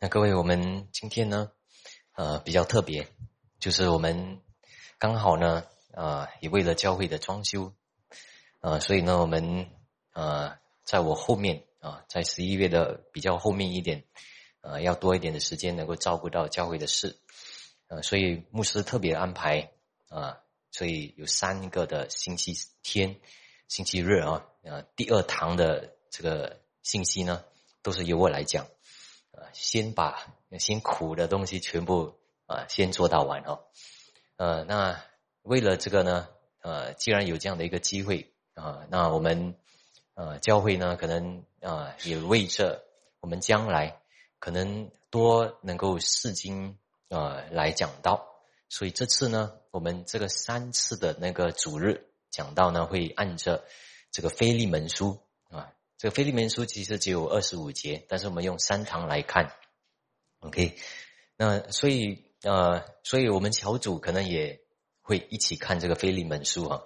那各位，我们今天呢，呃，比较特别，就是我们刚好呢，呃，也为了教会的装修，呃，所以呢，我们呃，在我后面啊，在十一月的比较后面一点，呃，要多一点的时间能够照顾到教会的事，呃，所以牧师特别安排啊，所以有三个的星期天、星期日啊，呃，第二堂的这个信息呢。都是由我来讲，啊，先把辛苦的东西全部啊先做到完哦，呃，那为了这个呢，呃，既然有这样的一个机会啊，那我们呃教会呢可能啊也为着我们将来可能多能够试经啊来讲到，所以这次呢，我们这个三次的那个主日讲到呢，会按着这个非利门书。这个腓利门书其实只有二十五节，但是我们用三堂来看，OK，那所以呃，所以我们小组可能也会一起看这个腓利门书啊。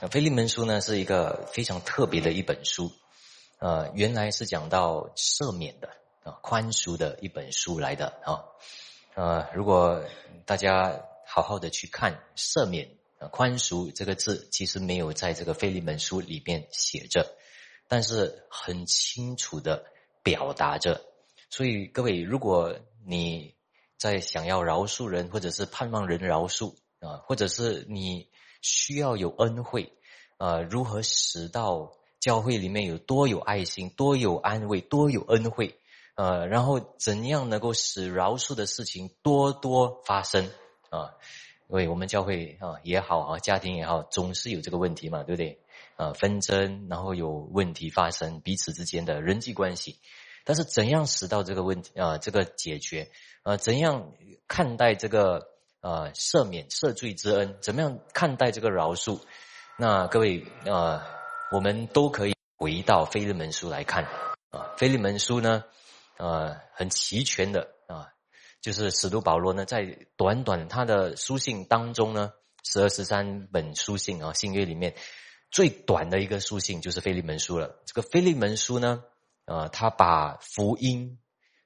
那腓利门书呢是一个非常特别的一本书，呃，原来是讲到赦免的啊，宽恕的一本书来的啊。呃，如果大家好好的去看赦免啊宽恕这个字，其实没有在这个腓利门书里面写着。但是很清楚的表达着，所以各位，如果你在想要饶恕人，或者是盼望人饶恕啊，或者是你需要有恩惠啊，如何使到教会里面有多有爱心、多有安慰、多有恩惠呃，然后怎样能够使饶恕的事情多多发生啊？因为我们教会啊也好啊，家庭也好，总是有这个问题嘛，对不对？啊，纷争，然后有问题发生，彼此之间的人际关系，但是怎样使到这个问题啊？这个解决啊？怎样看待这个啊？赦免赦罪之恩？怎么样看待这个饶恕？那各位啊，我们都可以回到《腓利门书》来看啊，《腓利门书》呢，呃，很齐全的啊，就是使徒保罗呢，在短短他的书信当中呢，十二十三本书信啊，信约里面。最短的一个书信就是《腓利门书》了。这个《腓利门书》呢，啊，他把福音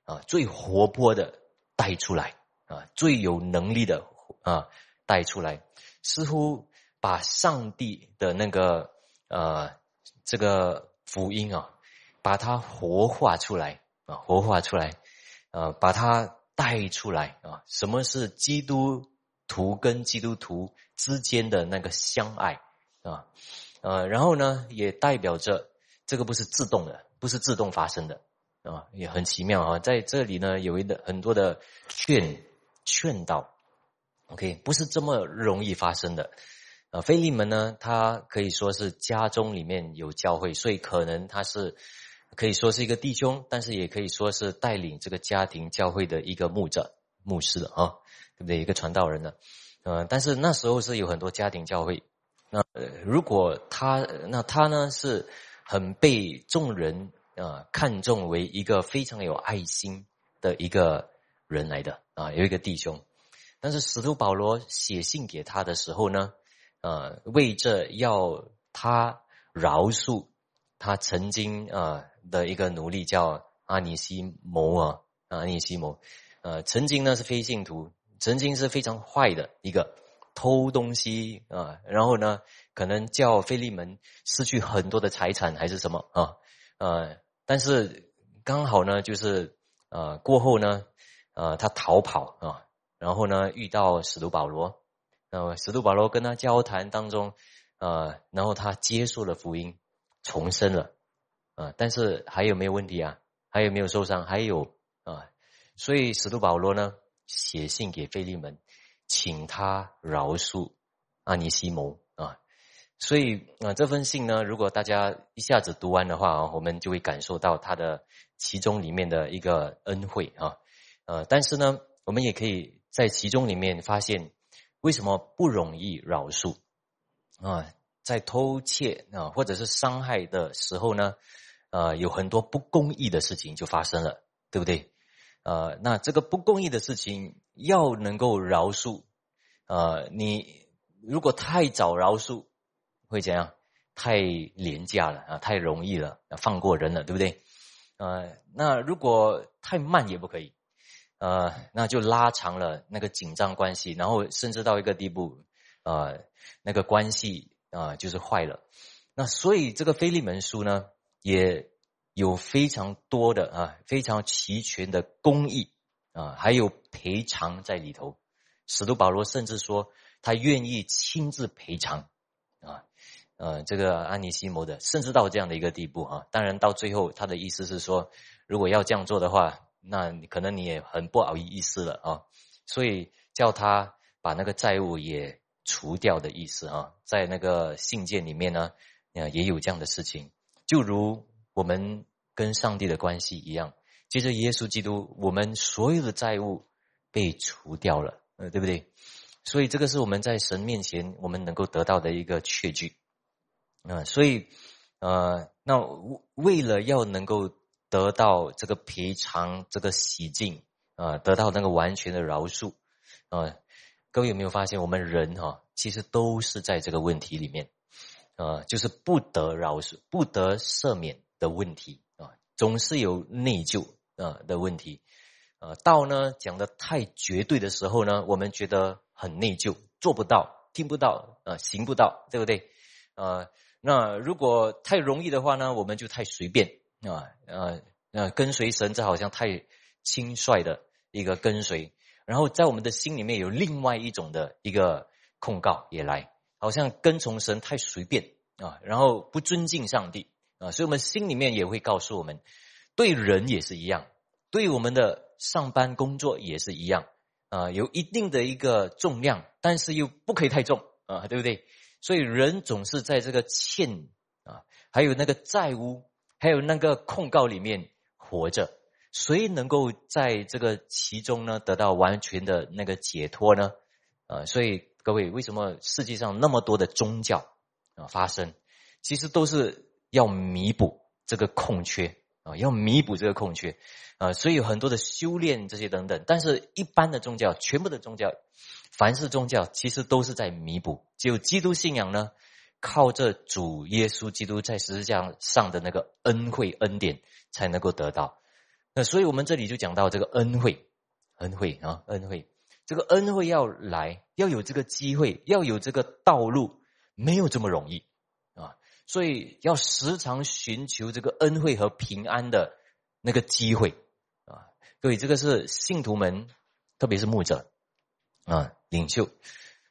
啊最活泼的带出来啊，最有能力的啊带出来，似乎把上帝的那个呃这个福音啊，把它活化出来啊，活化出来，呃，把它带出来啊。什么是基督徒跟基督徒之间的那个相爱啊？呃，然后呢，也代表着这个不是自动的，不是自动发生的，啊，也很奇妙啊。在这里呢，有一个很多的劝劝导，OK，不是这么容易发生的。啊，菲利门呢，他可以说是家中里面有教会，所以可能他是可以说是一个弟兄，但是也可以说是带领这个家庭教会的一个牧者、牧师啊，对不对？一个传道人呢，呃，但是那时候是有很多家庭教会。那如果他那他呢是很被众人啊看重为一个非常有爱心的一个人来的啊有一个弟兄，但是使徒保罗写信给他的时候呢，呃为着要他饶恕他曾经啊的一个奴隶叫阿尼西摩啊阿尼西摩，呃曾经呢是非信徒，曾经是非常坏的一个。偷东西啊，然后呢，可能叫菲利门失去很多的财产，还是什么啊？呃，但是刚好呢，就是呃过后呢，呃他逃跑啊，然后呢遇到使徒保罗，呃使徒保罗跟他交谈当中，呃然后他接受了福音，重生了，啊，但是还有没有问题啊？还有没有受伤？还有啊，所以使徒保罗呢写信给菲利门。请他饶恕。阿尼西蒙啊，所以啊这封信呢，如果大家一下子读完的话啊，我们就会感受到他的其中里面的一个恩惠。啊，呃，但是呢，我们也可以在其中里面发现为什么不容易饶恕。啊，在偷窃啊或者是伤害的时候呢，呃，有很多不公义的事情就发生了，对不对？呃，那这个不公义的事情要能够饶恕，呃，你如果太早饶恕，会怎样？太廉价了啊，太容易了，放过人了，对不对？呃，那如果太慢也不可以，呃，那就拉长了那个紧张关系，然后甚至到一个地步，呃，那个关系啊就是坏了。那所以这个菲利门书呢，也有非常多的啊，非常齐全的公义啊，还有赔偿在里头。使徒保罗甚至说，他愿意亲自赔偿啊，呃，这个安尼西摩的，甚至到这样的一个地步啊。当然，到最后他的意思是说，如果要这样做的话，那可能你也很不好意思了啊。所以叫他把那个债务也除掉的意思啊，在那个信件里面呢。也有这样的事情，就如我们跟上帝的关系一样。接着耶稣基督，我们所有的债务被除掉了，呃，对不对？所以这个是我们在神面前我们能够得到的一个确据。啊，所以，呃，那为了要能够得到这个赔偿、这个洗净，啊，得到那个完全的饶恕，啊，各位有没有发现，我们人哈，其实都是在这个问题里面。呃，就是不得饶恕、不得赦免的问题啊，总是有内疚啊的问题。呃，道呢讲的太绝对的时候呢，我们觉得很内疚，做不到、听不到、呃，行不到，对不对？呃，那如果太容易的话呢，我们就太随便啊，呃，呃，跟随神这好像太轻率的一个跟随，然后在我们的心里面有另外一种的一个控告也来。好像跟从神太随便啊，然后不尊敬上帝啊，所以我们心里面也会告诉我们，对人也是一样，对我们的上班工作也是一样啊，有一定的一个重量，但是又不可以太重啊，对不对？所以人总是在这个欠啊，还有那个债务，还有那个控告里面活着，谁能够在这个其中呢得到完全的那个解脱呢？啊，所以。各位，为什么世界上那么多的宗教啊发生？其实都是要弥补这个空缺啊，要弥补这个空缺啊，所以有很多的修炼这些等等。但是，一般的宗教，全部的宗教，凡是宗教，其实都是在弥补。只有基督信仰呢，靠着主耶稣基督在十字架上的那个恩惠恩典，才能够得到。那所以我们这里就讲到这个恩惠，恩惠啊，恩惠。这个恩惠要来，要有这个机会，要有这个道路，没有这么容易！所以要时常寻求这个恩惠和平安的那个机会啊！各位，这个是信徒们，特别是牧者啊，领袖。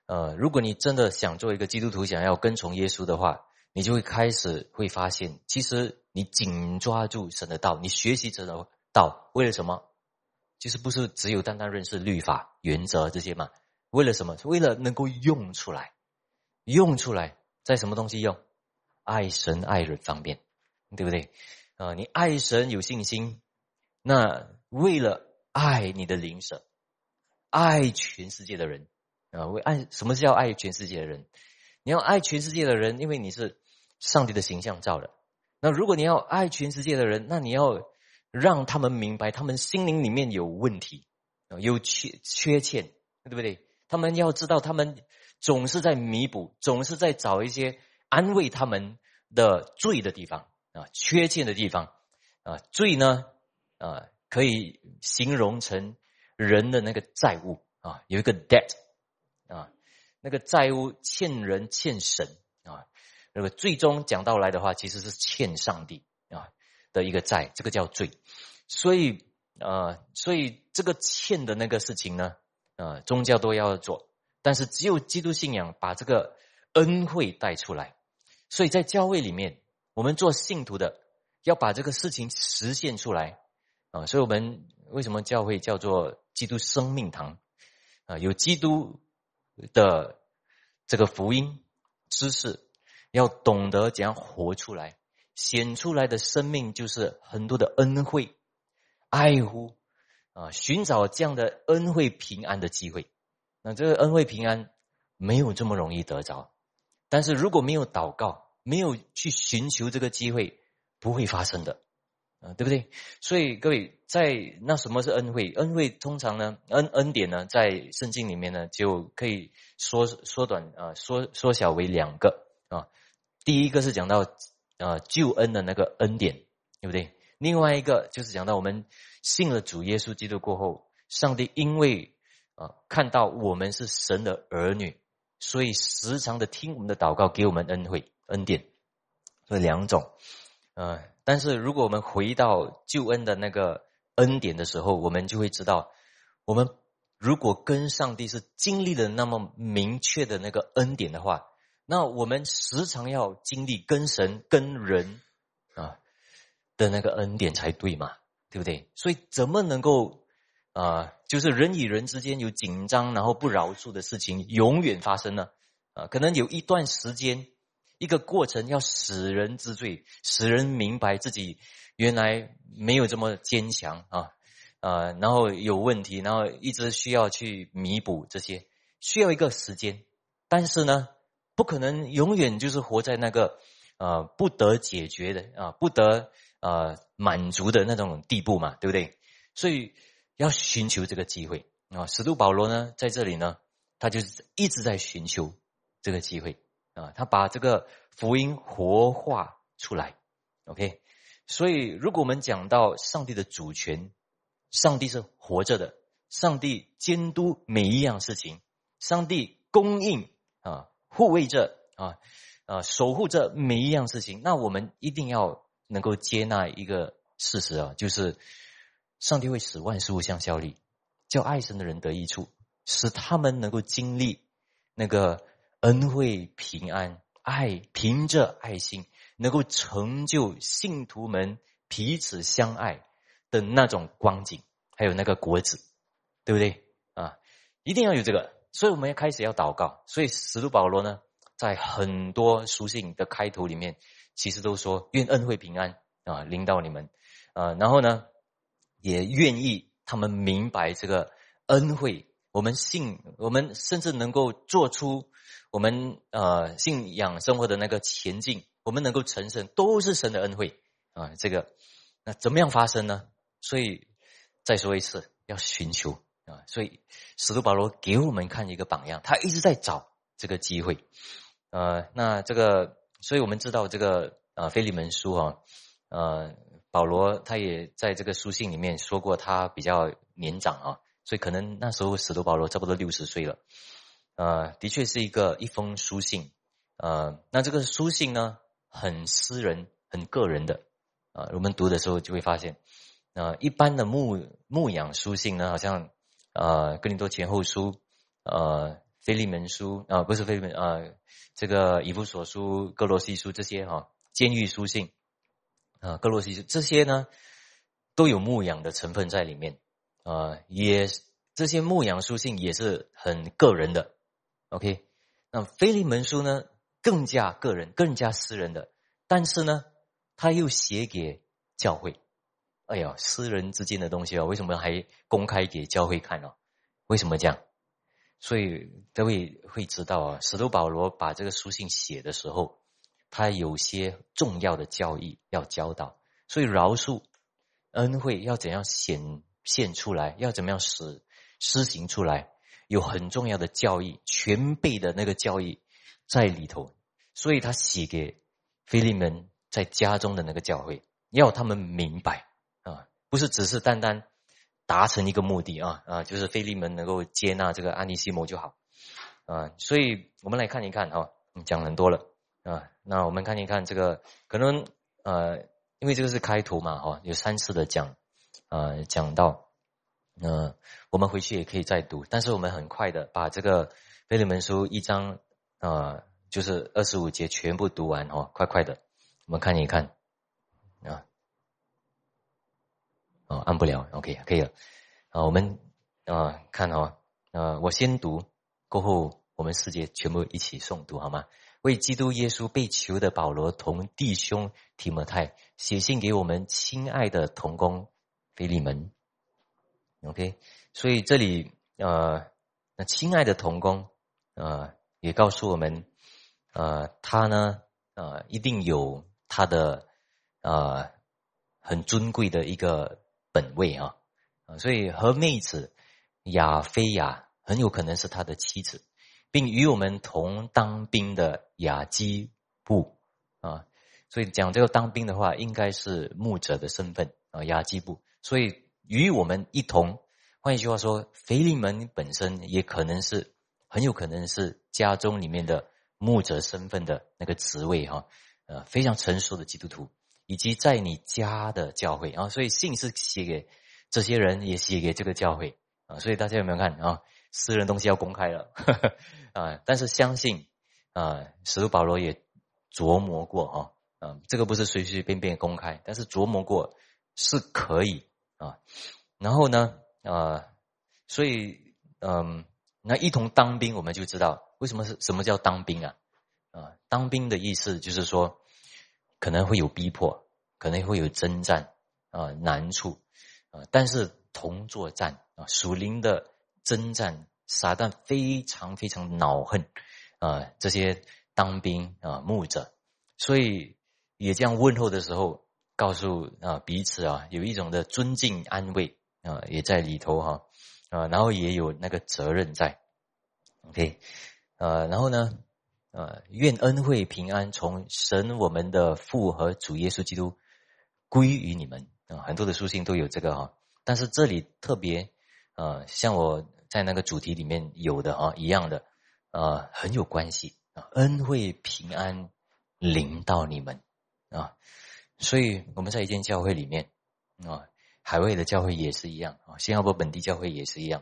呃，如果你真的想做一个基督徒，想要跟从耶稣的话，你就会开始会发现，其实你紧抓住神的道，你学习神的道，为了什么？其实不是只有单单认识律法原则这些嘛？为了什么？为了能够用出来，用出来，在什么东西用？爱神爱人方面，对不对？啊，你爱神有信心，那为了爱你的灵舍，爱全世界的人啊，为爱什么是要爱全世界的人？你要爱全世界的人，因为你是上帝的形象造的。那如果你要爱全世界的人，那你要。让他们明白，他们心灵里面有问题，有缺缺欠，对不对？他们要知道，他们总是在弥补，总是在找一些安慰他们的罪的地方啊，缺欠的地方啊，罪呢啊，可以形容成人的那个债务啊，有一个 debt 啊，那个债务欠人欠神啊，那个最终讲到来的话，其实是欠上帝啊。的一个债，这个叫罪，所以呃，所以这个欠的那个事情呢，呃，宗教都要做，但是只有基督信仰把这个恩惠带出来，所以在教会里面，我们做信徒的要把这个事情实现出来啊，所以我们为什么教会叫做基督生命堂啊？有基督的这个福音知识，要懂得怎样活出来。显出来的生命就是很多的恩惠、爱护啊，寻找这样的恩惠平安的机会。那这个恩惠平安没有这么容易得着，但是如果没有祷告，没有去寻求这个机会，不会发生的啊，对不对？所以各位，在那什么是恩惠？恩惠通常呢，恩恩典呢，在圣经里面呢，就可以缩缩短啊，缩缩小为两个啊。第一个是讲到。啊，救恩的那个恩典，对不对？另外一个就是讲到我们信了主耶稣基督过后，上帝因为啊看到我们是神的儿女，所以时常的听我们的祷告，给我们恩惠恩典。这两种，呃，但是如果我们回到救恩的那个恩典的时候，我们就会知道，我们如果跟上帝是经历了那么明确的那个恩典的话，那我们时常要经历跟神跟人啊的那个恩典才对嘛，对不对？所以怎么能够啊，就是人与人之间有紧张然后不饶恕的事情永远发生了？啊，可能有一段时间。一个过程要使人知罪，使人明白自己原来没有这么坚强啊啊，然后有问题，然后一直需要去弥补这些，需要一个时间。但是呢，不可能永远就是活在那个呃不得解决的啊不得呃满足的那种地步嘛，对不对？所以要寻求这个机会啊。使徒保罗呢，在这里呢，他就是一直在寻求这个机会。啊，他把这个福音活化出来，OK。所以，如果我们讲到上帝的主权，上帝是活着的，上帝监督每一样事情，上帝供应啊，护卫着啊啊，守护着每一样事情，那我们一定要能够接纳一个事实啊，就是上帝会使万事物相效力，叫爱神的人得益处，使他们能够经历那个。恩惠平安爱，凭着爱心能够成就信徒们彼此相爱的那种光景，还有那个果子，对不对啊？一定要有这个，所以我们要开始要祷告。所以使徒保罗呢，在很多书信的开头里面，其实都说愿恩惠平安啊领导你们啊，然后呢，也愿意他们明白这个恩惠，我们信，我们甚至能够做出。我们呃信仰生活的那个前进，我们能够成圣，都是神的恩惠啊！这个那怎么样发生呢？所以再说一次，要寻求啊！所以使徒保罗给我们看一个榜样，他一直在找这个机会。呃，那这个，所以我们知道这个呃腓利门书啊，呃，保罗他也在这个书信里面说过，他比较年长啊，所以可能那时候使徒保罗差不多六十岁了。呃，的确是一个一封书信，呃，那这个书信呢，很私人、很个人的，啊，我们读的时候就会发现，呃，一般的牧牧养书信呢，好像，呃，哥林多前后书，呃，腓利门书，啊，不是腓利门，啊，这个以弗所书、哥罗西书这些哈，监狱书信，啊，格罗西书这些呢，都有牧养的成分在里面，啊，也这些牧养书信也是很个人的。OK，那腓利门书呢，更加个人、更加私人的，但是呢，他又写给教会。哎呀，私人之间的东西啊，为什么还公开给教会看呢？为什么这样？所以各位会知道啊，使徒保罗把这个书信写的时候，他有些重要的教义要教导，所以饶恕、恩惠要怎样显现出来，要怎么样使施行出来。有很重要的教义，全备的那个教义在里头，所以他写给菲利门在家中的那个教会，要他们明白啊，不是只是单单达成一个目的啊啊，就是菲利门能够接纳这个安尼西摩就好啊。所以我们来看一看啊，讲很多了啊，那我们看一看这个，可能呃，因为这个是开头嘛哈，有三次的讲呃，讲到。呃，我们回去也可以再读，但是我们很快的把这个腓利门书一章啊，就是二十五节全部读完哦，快快的，我们看一看啊，哦，按不了，OK，可以了，啊，我们啊看哦，呃，我先读，过后我们四节全部一起诵读好吗？为基督耶稣被囚的保罗同弟兄提摩太写信给我们亲爱的同工菲利门。OK，所以这里呃，那亲爱的童工呃，也告诉我们呃，他呢呃，一定有他的呃很尊贵的一个本位啊啊，所以和妹子亚菲亚很有可能是他的妻子，并与我们同当兵的雅基布啊，所以讲这个当兵的话，应该是牧者的身份啊，雅基布，所以。与我们一同换一句话说，腓利门本身也可能是很有可能是家中里面的牧者身份的那个职位哈，呃，非常成熟的基督徒，以及在你家的教会啊，所以信是写给这些人，也写给这个教会啊，所以大家有没有看啊？私人东西要公开了 啊，但是相信啊，使徒保罗也琢磨过哈。啊，这个不是随随便便公开，但是琢磨过是可以啊。然后呢，啊，所以嗯，那一同当兵，我们就知道为什么是什么叫当兵啊？啊，当兵的意思就是说，可能会有逼迫，可能会有征战啊，难处啊，但是同作战啊，属灵的征战，撒旦非常非常恼恨啊，这些当兵啊牧者，所以。也这样问候的时候，告诉啊彼此啊有一种的尊敬安慰啊也在里头哈啊然后也有那个责任在，OK 呃然后呢呃愿恩惠平安从神我们的父和主耶稣基督归于你们啊很多的书信都有这个哈但是这里特别呃像我在那个主题里面有的啊一样的啊很有关系啊恩惠平安临到你们。啊，所以我们在一间教会里面啊，海外的教会也是一样啊，新加坡本地教会也是一样。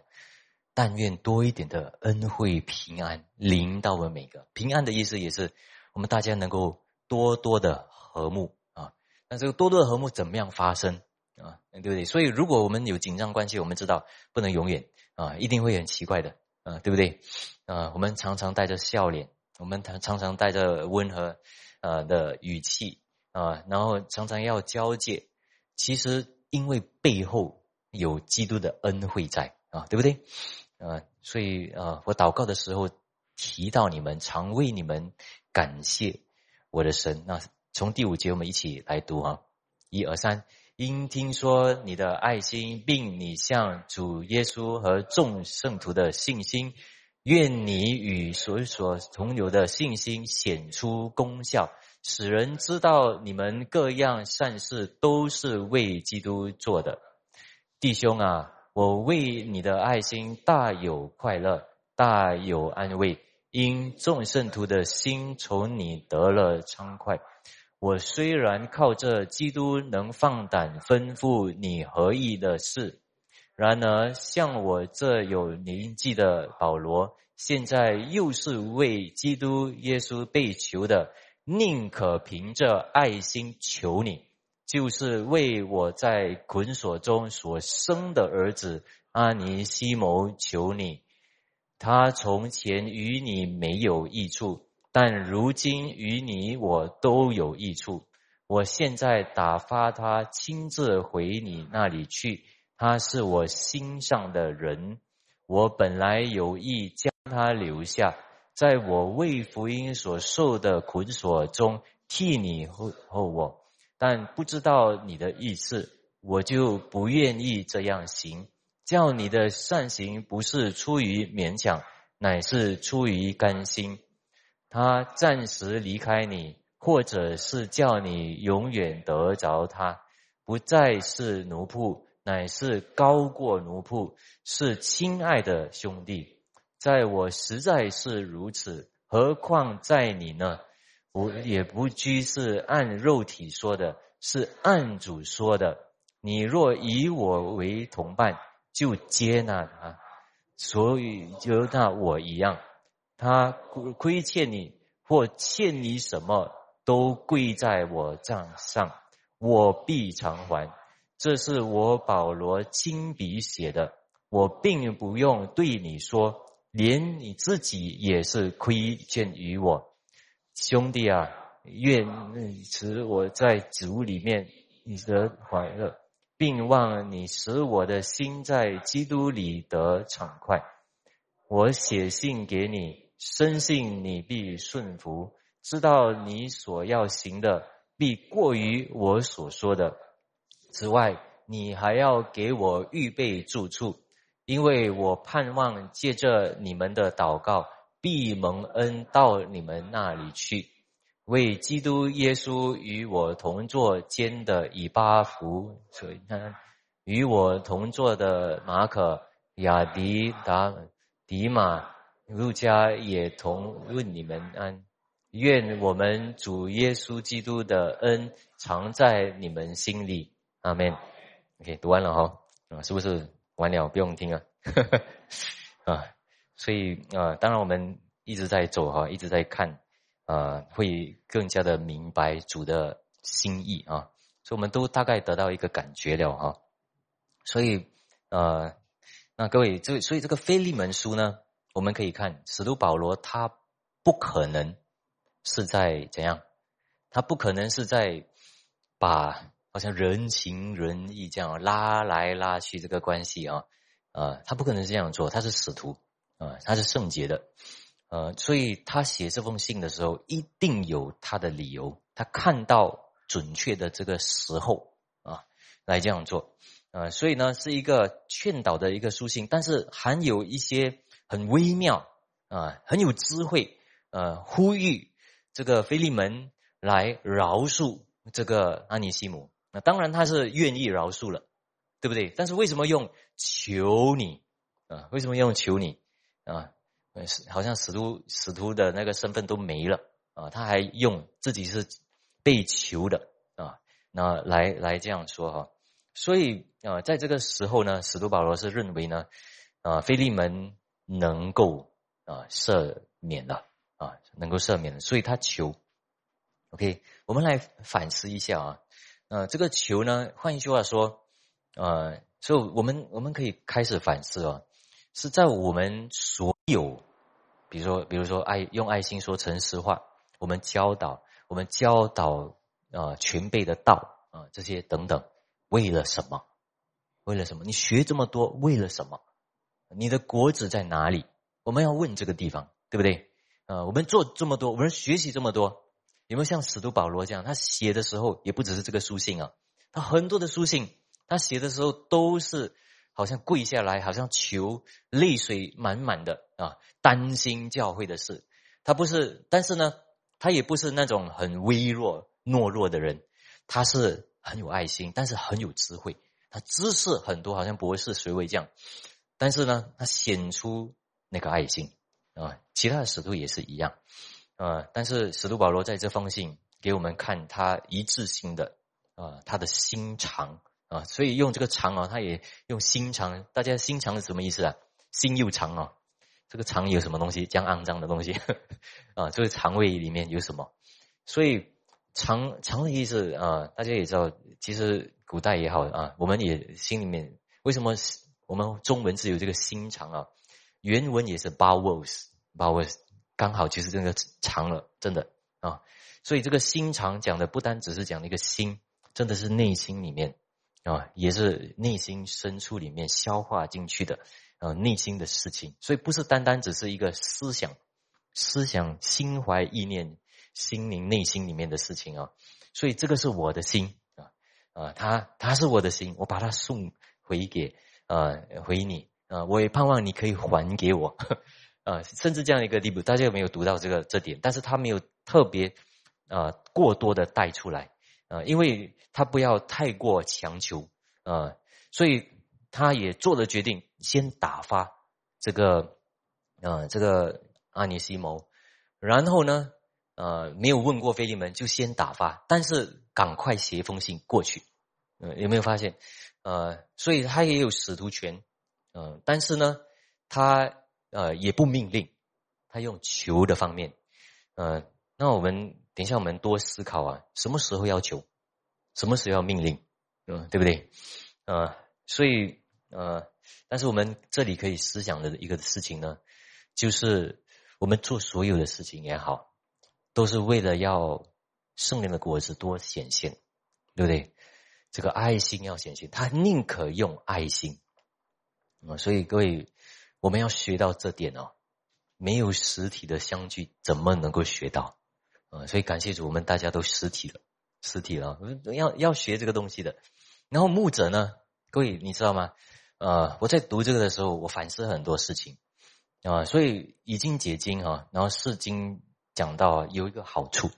但愿多一点的恩惠平安临到我们每个。平安的意思也是我们大家能够多多的和睦啊。那这个多多的和睦怎么样发生啊？对不对？所以如果我们有紧张关系，我们知道不能永远啊，一定会很奇怪的啊，对不对？啊，我们常常带着笑脸，我们常常常带着温和呃的语气。啊，然后常常要交界，其实因为背后有基督的恩惠在啊，对不对？啊，所以啊，我祷告的时候提到你们，常为你们感谢我的神。那从第五节我们一起来读啊，一二三，因听说你的爱心，并你向主耶稣和众圣徒的信心，愿你与所所同有的信心显出功效。使人知道你们各样善事都是为基督做的，弟兄啊，我为你的爱心大有快乐，大有安慰，因众圣徒的心从你得了畅快。我虽然靠着基督能放胆吩咐你合意的事，然而像我这有年纪的保罗，现在又是为基督耶稣被求的。宁可凭着爱心求你，就是为我在捆锁中所生的儿子阿尼西谋求你。他从前与你没有益处，但如今与你我都有益处。我现在打发他亲自回你那里去。他是我心上的人，我本来有意将他留下。在我为福音所受的捆锁中替你后后我，但不知道你的意思，我就不愿意这样行。叫你的善行不是出于勉强，乃是出于甘心。他暂时离开你，或者是叫你永远得着他，不再是奴仆，乃是高过奴仆，是亲爱的兄弟。在我实在是如此，何况在你呢？我也不拘是按肉体说的，是按主说的。你若以我为同伴，就接纳他，所以就那我一样。他亏欠你或欠你什么，都归在我账上，我必偿还。这是我保罗亲笔写的，我并不用对你说。连你自己也是亏欠于我，兄弟啊，愿使我在主里面你得快乐，并望你使我的心在基督里得畅快。我写信给你，深信你必顺服，知道你所要行的必过于我所说的。此外，你还要给我预备住处。因为我盼望借着你们的祷告，必蒙恩到你们那里去，为基督耶稣与我同坐间的以巴弗，所以与我同坐的马可雅迪达迪马陆家也同问你们安。愿我们主耶稣基督的恩常在你们心里。阿门。OK，读完了哈，啊，是不是完了？不用听啊。啊，所以啊，当然我们一直在走哈，一直在看，啊，会更加的明白主的心意啊。所以我们都大概得到一个感觉了哈。所以，呃，那各位，这所以这个腓利门书呢，我们可以看使徒保罗他不可能。是在怎样？他不可能是在把好像人情仁义这样拉来拉去这个关系啊啊，他不可能是这样做。他是使徒啊，他是圣洁的，呃，所以他写这封信的时候一定有他的理由。他看到准确的这个时候啊，来这样做啊，所以呢是一个劝导的一个书信，但是含有一些很微妙啊，很有智慧呃，呼吁。这个菲利门来饶恕这个安尼西姆，那当然他是愿意饶恕了，对不对？但是为什么用求你啊？为什么用求你啊？好像使徒使徒的那个身份都没了啊？他还用自己是被求的啊？那来来这样说哈？所以啊，在这个时候呢，使徒保罗是认为呢，啊，菲利门能够啊赦免的。啊，能够赦免的所以他求。OK，我们来反思一下啊，呃，这个求呢，换一句话说，呃，所以我们我们可以开始反思啊，是在我们所有，比如说，比如说爱用爱心说诚实话，我们教导，我们教导啊全辈的道啊这些等等，为了什么？为了什么？你学这么多，为了什么？你的果子在哪里？我们要问这个地方，对不对？呃，我们做这么多，我们学习这么多，有没有像使徒保罗这样？他写的时候也不只是这个书信啊，他很多的书信，他写的时候都是好像跪下来，好像求，泪水满满的啊，担心教会的事。他不是，但是呢，他也不是那种很微弱、懦弱的人，他是很有爱心，但是很有智慧，他知识很多，好像博士学位这样，但是呢，他显出那个爱心。啊，其他的使徒也是一样，啊，但是使徒保罗在这封信给我们看他一致性的啊，他的心肠啊，所以用这个肠啊，他也用心肠。大家心肠是什么意思啊？心又长啊，这个肠有什么东西？将肮脏的东西 啊，这个肠胃里面有什么？所以肠肠的意思啊，大家也知道，其实古代也好啊，我们也心里面为什么我们中文是有这个心肠啊？原文也是 bowels，bowels 刚好其实这个长了，真的啊，所以这个心肠讲的不单只是讲那个心，真的是内心里面啊，也是内心深处里面消化进去的啊，内心的事情，所以不是单单只是一个思想、思想、心怀意念、心灵内心里面的事情啊，所以这个是我的心啊啊，他他是我的心，我把它送回给呃回你。啊，我也盼望你可以还给我，啊，甚至这样一个地步，大家有没有读到这个这点？但是他没有特别啊过多的带出来啊，因为他不要太过强求啊，所以他也做了决定，先打发这个啊这个阿尼西谋，然后呢，呃，没有问过菲利门，就先打发，但是赶快写封信过去，嗯，有没有发现？呃，所以他也有使徒权。嗯，但是呢，他呃也不命令，他用求的方面，呃，那我们等一下我们多思考啊，什么时候要求，什么时候要命令，嗯，对不对？呃，所以呃，但是我们这里可以思想的一个事情呢，就是我们做所有的事情也好，都是为了要圣灵的果子多显现，对不对？这个爱心要显现，他宁可用爱心。啊，所以各位，我们要学到这点哦。没有实体的相聚，怎么能够学到？啊，所以感谢主，我们大家都实体了，实体了，要要学这个东西的。然后牧者呢，各位你知道吗？呃，我在读这个的时候，我反思很多事情啊。所以已经解经啊，然后释经讲到有一个好处，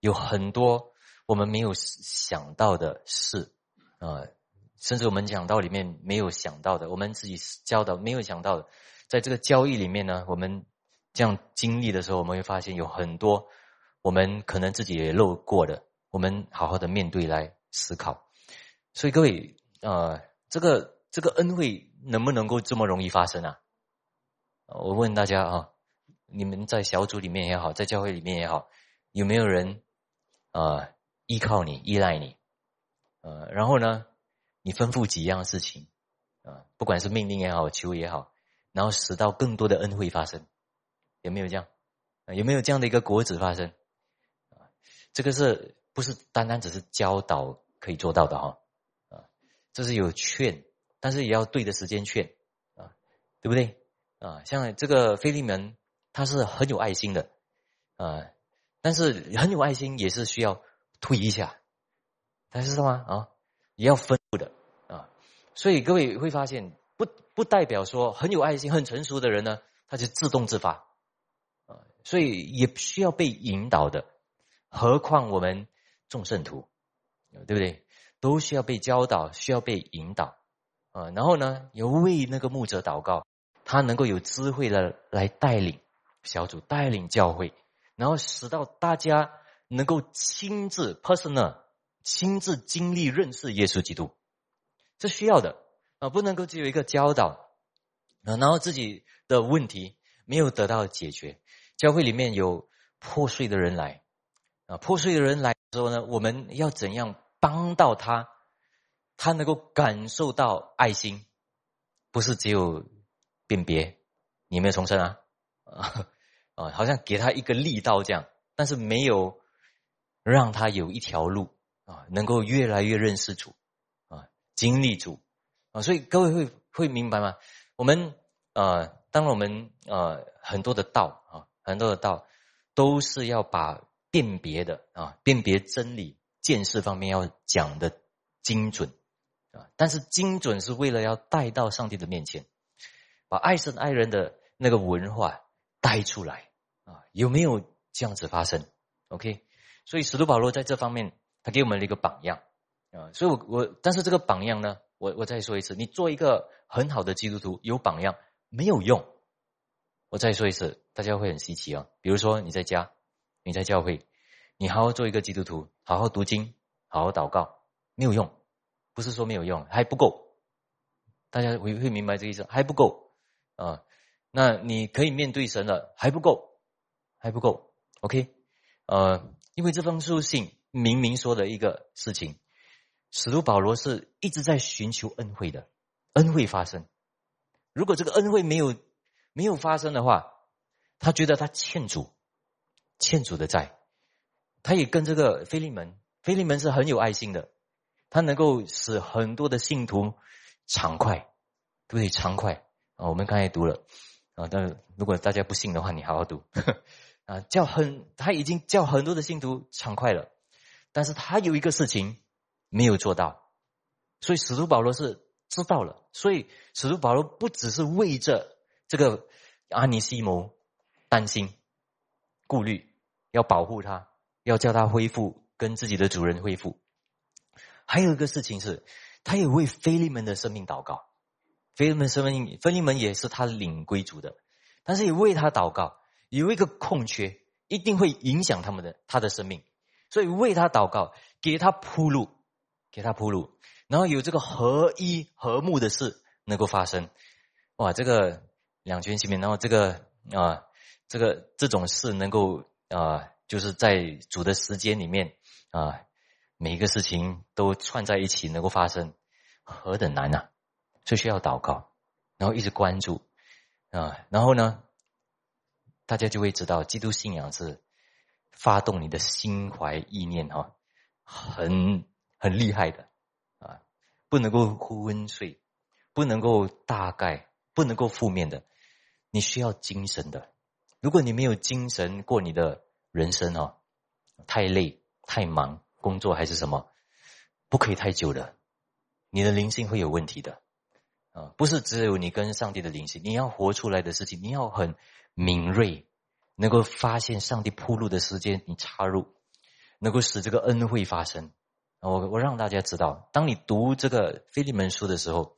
有很多我们没有想到的事啊。甚至我们讲道里面没有想到的，我们自己教导没有想到的，在这个交易里面呢，我们这样经历的时候，我们会发现有很多我们可能自己也漏过的，我们好好的面对来思考。所以各位，呃，这个这个恩惠能不能够这么容易发生啊？我问大家啊，你们在小组里面也好，在教会里面也好，有没有人啊依靠你、依赖你？呃，然后呢？你吩咐几样事情，啊，不管是命令也好，求也好，然后使到更多的恩惠发生，有没有这样？有没有这样的一个果子发生？啊，这个是不是单单只是教导可以做到的哈？啊，这是有劝，但是也要对的时间劝，啊，对不对？啊，像这个菲利门，他是很有爱心的，啊，但是很有爱心也是需要推一下，大家知道吗？啊？也要分的啊，所以各位会发现，不不代表说很有爱心、很成熟的人呢，他就自动自发啊，所以也需要被引导的。何况我们众圣徒，对不对？都需要被教导，需要被引导啊。然后呢，有为那个牧者祷告，他能够有智慧的来带领小组、带领教会，然后使到大家能够亲自 personal。亲自经历认识耶稣基督，这需要的啊，不能够只有一个教导啊，然后自己的问题没有得到解决。教会里面有破碎的人来啊，破碎的人来之后呢，我们要怎样帮到他？他能够感受到爱心，不是只有辨别你没有重生啊啊 啊，好像给他一个力道这样，但是没有让他有一条路。啊，能够越来越认识主，啊，经历主，啊，所以各位会会明白吗？我们呃，当我们呃很多的道啊，很多的道都是要把辨别的啊，辨别真理、见识方面要讲的精准啊，但是精准是为了要带到上帝的面前，把爱神爱人的那个文化带出来啊，有没有这样子发生？OK，所以使徒保罗在这方面。他给我们了一个榜样啊，所以我我，但是这个榜样呢，我我再说一次，你做一个很好的基督徒，有榜样没有用。我再说一次，大家会很稀奇啊。比如说你在家，你在教会，你好好做一个基督徒，好好读经，好好祷告，没有用，不是说没有用，还不够。大家会会明白这意思，还不够啊。那你可以面对神了，还不够，还不够。OK，呃，因为这封书信。明明说的一个事情，使徒保罗是一直在寻求恩惠的，恩惠发生。如果这个恩惠没有没有发生的话，他觉得他欠主，欠主的债。他也跟这个菲利门，菲利门是很有爱心的，他能够使很多的信徒畅快，对不对？畅快啊！我们刚才读了啊，但如果大家不信的话，你好好读啊，叫很他已经叫很多的信徒畅快了。但是他有一个事情没有做到，所以使徒保罗是知道了。所以使徒保罗不只是为着这个阿尼西摩担心、顾虑，要保护他，要叫他恢复跟自己的主人恢复。还有一个事情是，他也为菲利门的生命祷告。菲利门生命，菲利门也是他领归主的，但是也为他祷告。有一个空缺，一定会影响他们的他的生命。所以为他祷告，给他铺路，给他铺路，然后有这个合一和睦的事能够发生，哇，这个两全其美，然后这个啊，这个这种事能够啊，就是在主的时间里面啊，每一个事情都串在一起能够发生，何等难呐！就需要祷告，然后一直关注啊，然后呢，大家就会知道基督信仰是。发动你的心怀意念哈，很很厉害的啊，不能够昏睡，不能够大概，不能够负面的，你需要精神的。如果你没有精神过你的人生哦，太累太忙，工作还是什么，不可以太久的，你的灵性会有问题的啊。不是只有你跟上帝的灵性，你要活出来的事情，你要很敏锐。能够发现上帝铺路的时间，你插入，能够使这个恩惠发生我我让大家知道，当你读这个菲利门书的时候，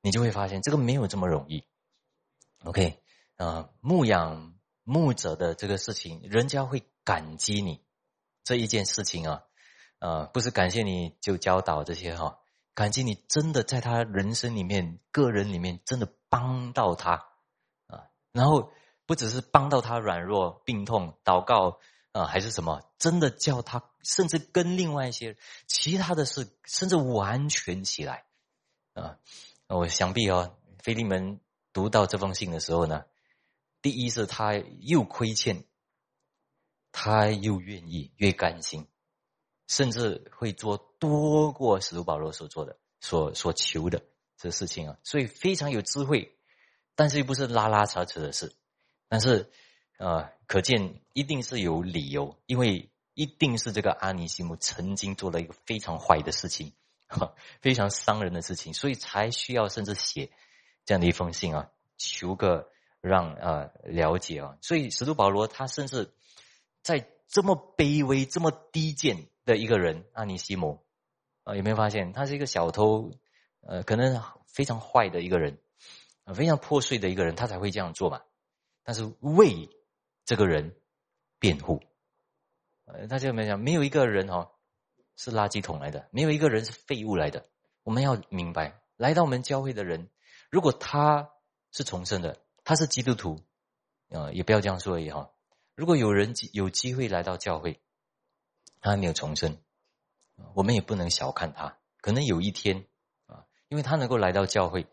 你就会发现这个没有这么容易。OK，啊，牧养牧者的这个事情，人家会感激你这一件事情啊，啊，不是感谢你就教导这些哈，感激你真的在他人生里面、个人里面真的帮到他啊，然后不只是帮到他软弱、病痛、祷告啊，还是什么，真的叫他甚至跟另外一些其他的事，甚至完全起来啊，我想必哦，菲利门。读到这封信的时候呢，第一是他又亏欠，他又愿意，越甘心，甚至会做多过使徒保罗所做的、所所求的这事情啊，所以非常有智慧，但是又不是拉拉扯扯的事，但是呃，可见一定是有理由，因为一定是这个阿尼西姆曾经做了一个非常坏的事情，非常伤人的事情，所以才需要甚至写。这样的一封信啊，求个让呃了解啊，所以使徒保罗他甚至在这么卑微、这么低贱的一个人阿尼西姆啊，有没有发现他是一个小偷？呃，可能非常坏的一个人，非常破碎的一个人，他才会这样做嘛。但是为这个人辩护，呃，大家有没有想，没有一个人哦是垃圾桶来的，没有一个人是废物来的。我们要明白，来到我们教会的人。如果他是重生的，他是基督徒，啊，也不要这样说而已哈。如果有人有机会来到教会，他还没有重生，我们也不能小看他。可能有一天啊，因为他能够来到教会，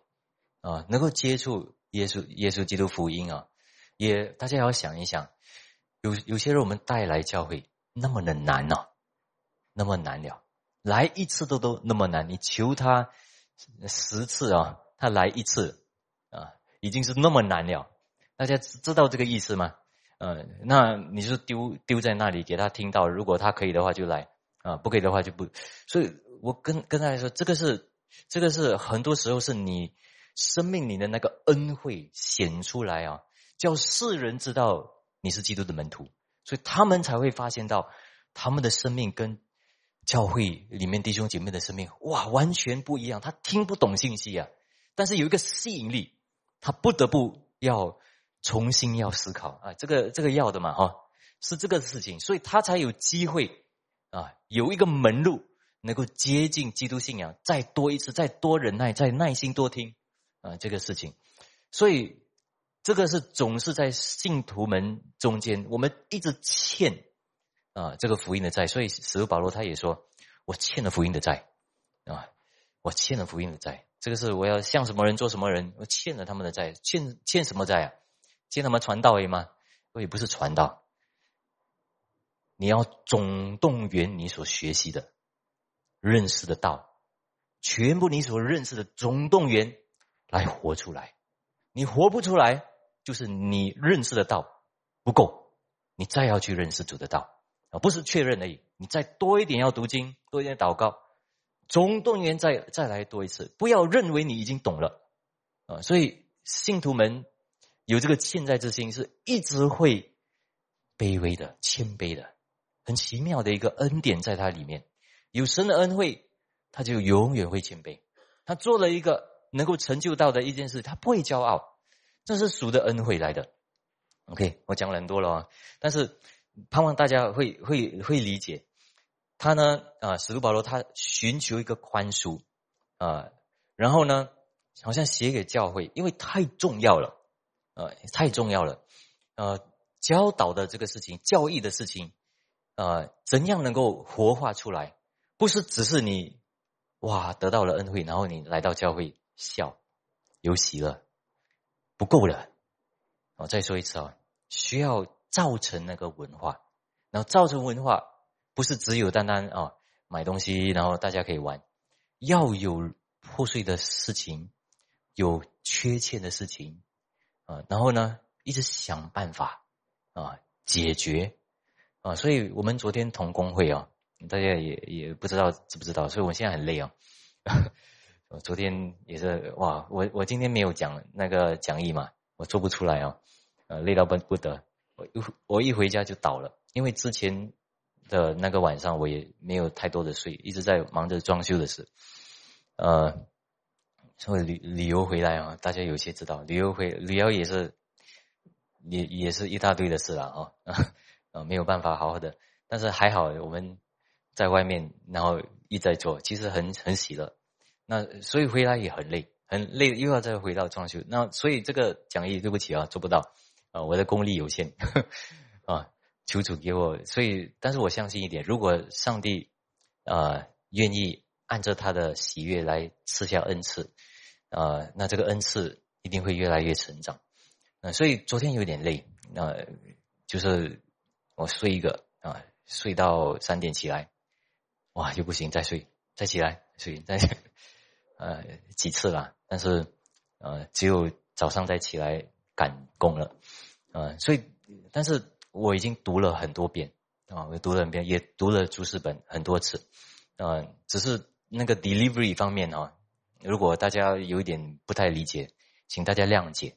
啊，能够接触耶稣、耶稣基督福音啊，也大家要想一想，有有些人我们带来教会那么的难呢，那么难了，来一次都都那么难，你求他十次啊。他来一次，啊，已经是那么难了。大家知道这个意思吗？嗯，那你就丢丢在那里给他听到。如果他可以的话就来，啊，不可以的话就不。所以我跟跟大家说，这个是这个是很多时候是你生命里的那个恩惠显出来啊，叫世人知道你是基督的门徒，所以他们才会发现到他们的生命跟教会里面弟兄姐妹的生命哇完全不一样。他听不懂信息啊。但是有一个吸引力，他不得不要重新要思考啊，这个这个要的嘛哈，是这个事情，所以他才有机会啊，有一个门路能够接近基督信仰，再多一次，再多忍耐，再耐心多听啊，这个事情，所以这个是总是在信徒们中间，我们一直欠啊这个福音的债，所以使徒保罗他也说，我欠了福音的债啊，我欠了福音的债。这个是我要向什么人做什么人？我欠了他们的债，欠欠什么债啊？欠他们传道而已吗？我也不是传道。你要总动员你所学习的、认识的道，全部你所认识的总动员来活出来。你活不出来，就是你认识的道不够，你再要去认识主的道啊，不是确认而已。你再多一点要读经，多一点祷告。总动员再再来多一次，不要认为你已经懂了啊！所以信徒们有这个现在之心，是一直会卑微的、谦卑的，很奇妙的一个恩典在他里面。有神的恩惠，他就永远会谦卑。他做了一个能够成就到的一件事，他不会骄傲，这是属的恩惠来的。OK，我讲了很多了啊，但是盼望大家会会会理解。他呢，啊，使徒保罗他寻求一个宽恕，啊，然后呢，好像写给教会，因为太重要了，呃，太重要了，呃，教导的这个事情，教义的事情，呃，怎样能够活化出来？不是只是你，哇，得到了恩惠，然后你来到教会笑，有喜了，不够了，我再说一次啊，需要造成那个文化，然后造成文化。不是只有单单啊买东西，然后大家可以玩，要有破碎的事情，有缺欠的事情啊，然后呢，一直想办法啊解决啊，所以我们昨天同工会啊，大家也也不知道知不知道，所以我现在很累啊。我昨天也是哇，我我今天没有讲那个讲义嘛，我做不出来啊，呃，累到不不得，我一我一回家就倒了，因为之前。的那个晚上，我也没有太多的睡，一直在忙着装修的事。呃，所以旅旅游回来啊，大家有些知道，旅游回旅游也是，也也是一大堆的事了啊啊，没有办法好好的，但是还好我们在外面，然后一直在做，其实很很喜乐。那所以回来也很累，很累，又要再回到装修。那所以这个讲义对不起啊，做不到啊，我的功力有限 啊，求主给我。所以，但是我相信一点，如果上帝啊愿意。按照他的喜悦来赐下恩赐，啊，那这个恩赐一定会越来越成长。啊，所以昨天有点累，那就是我睡一个啊，睡到三点起来，哇，就不行，再睡，再起来睡，再呃几次了，但是呃只有早上再起来赶工了，呃，所以但是我已经读了很多遍啊，我读了很遍，也读了注释本很多次，啊，只是。那个 delivery 方面啊，如果大家有一点不太理解，请大家谅解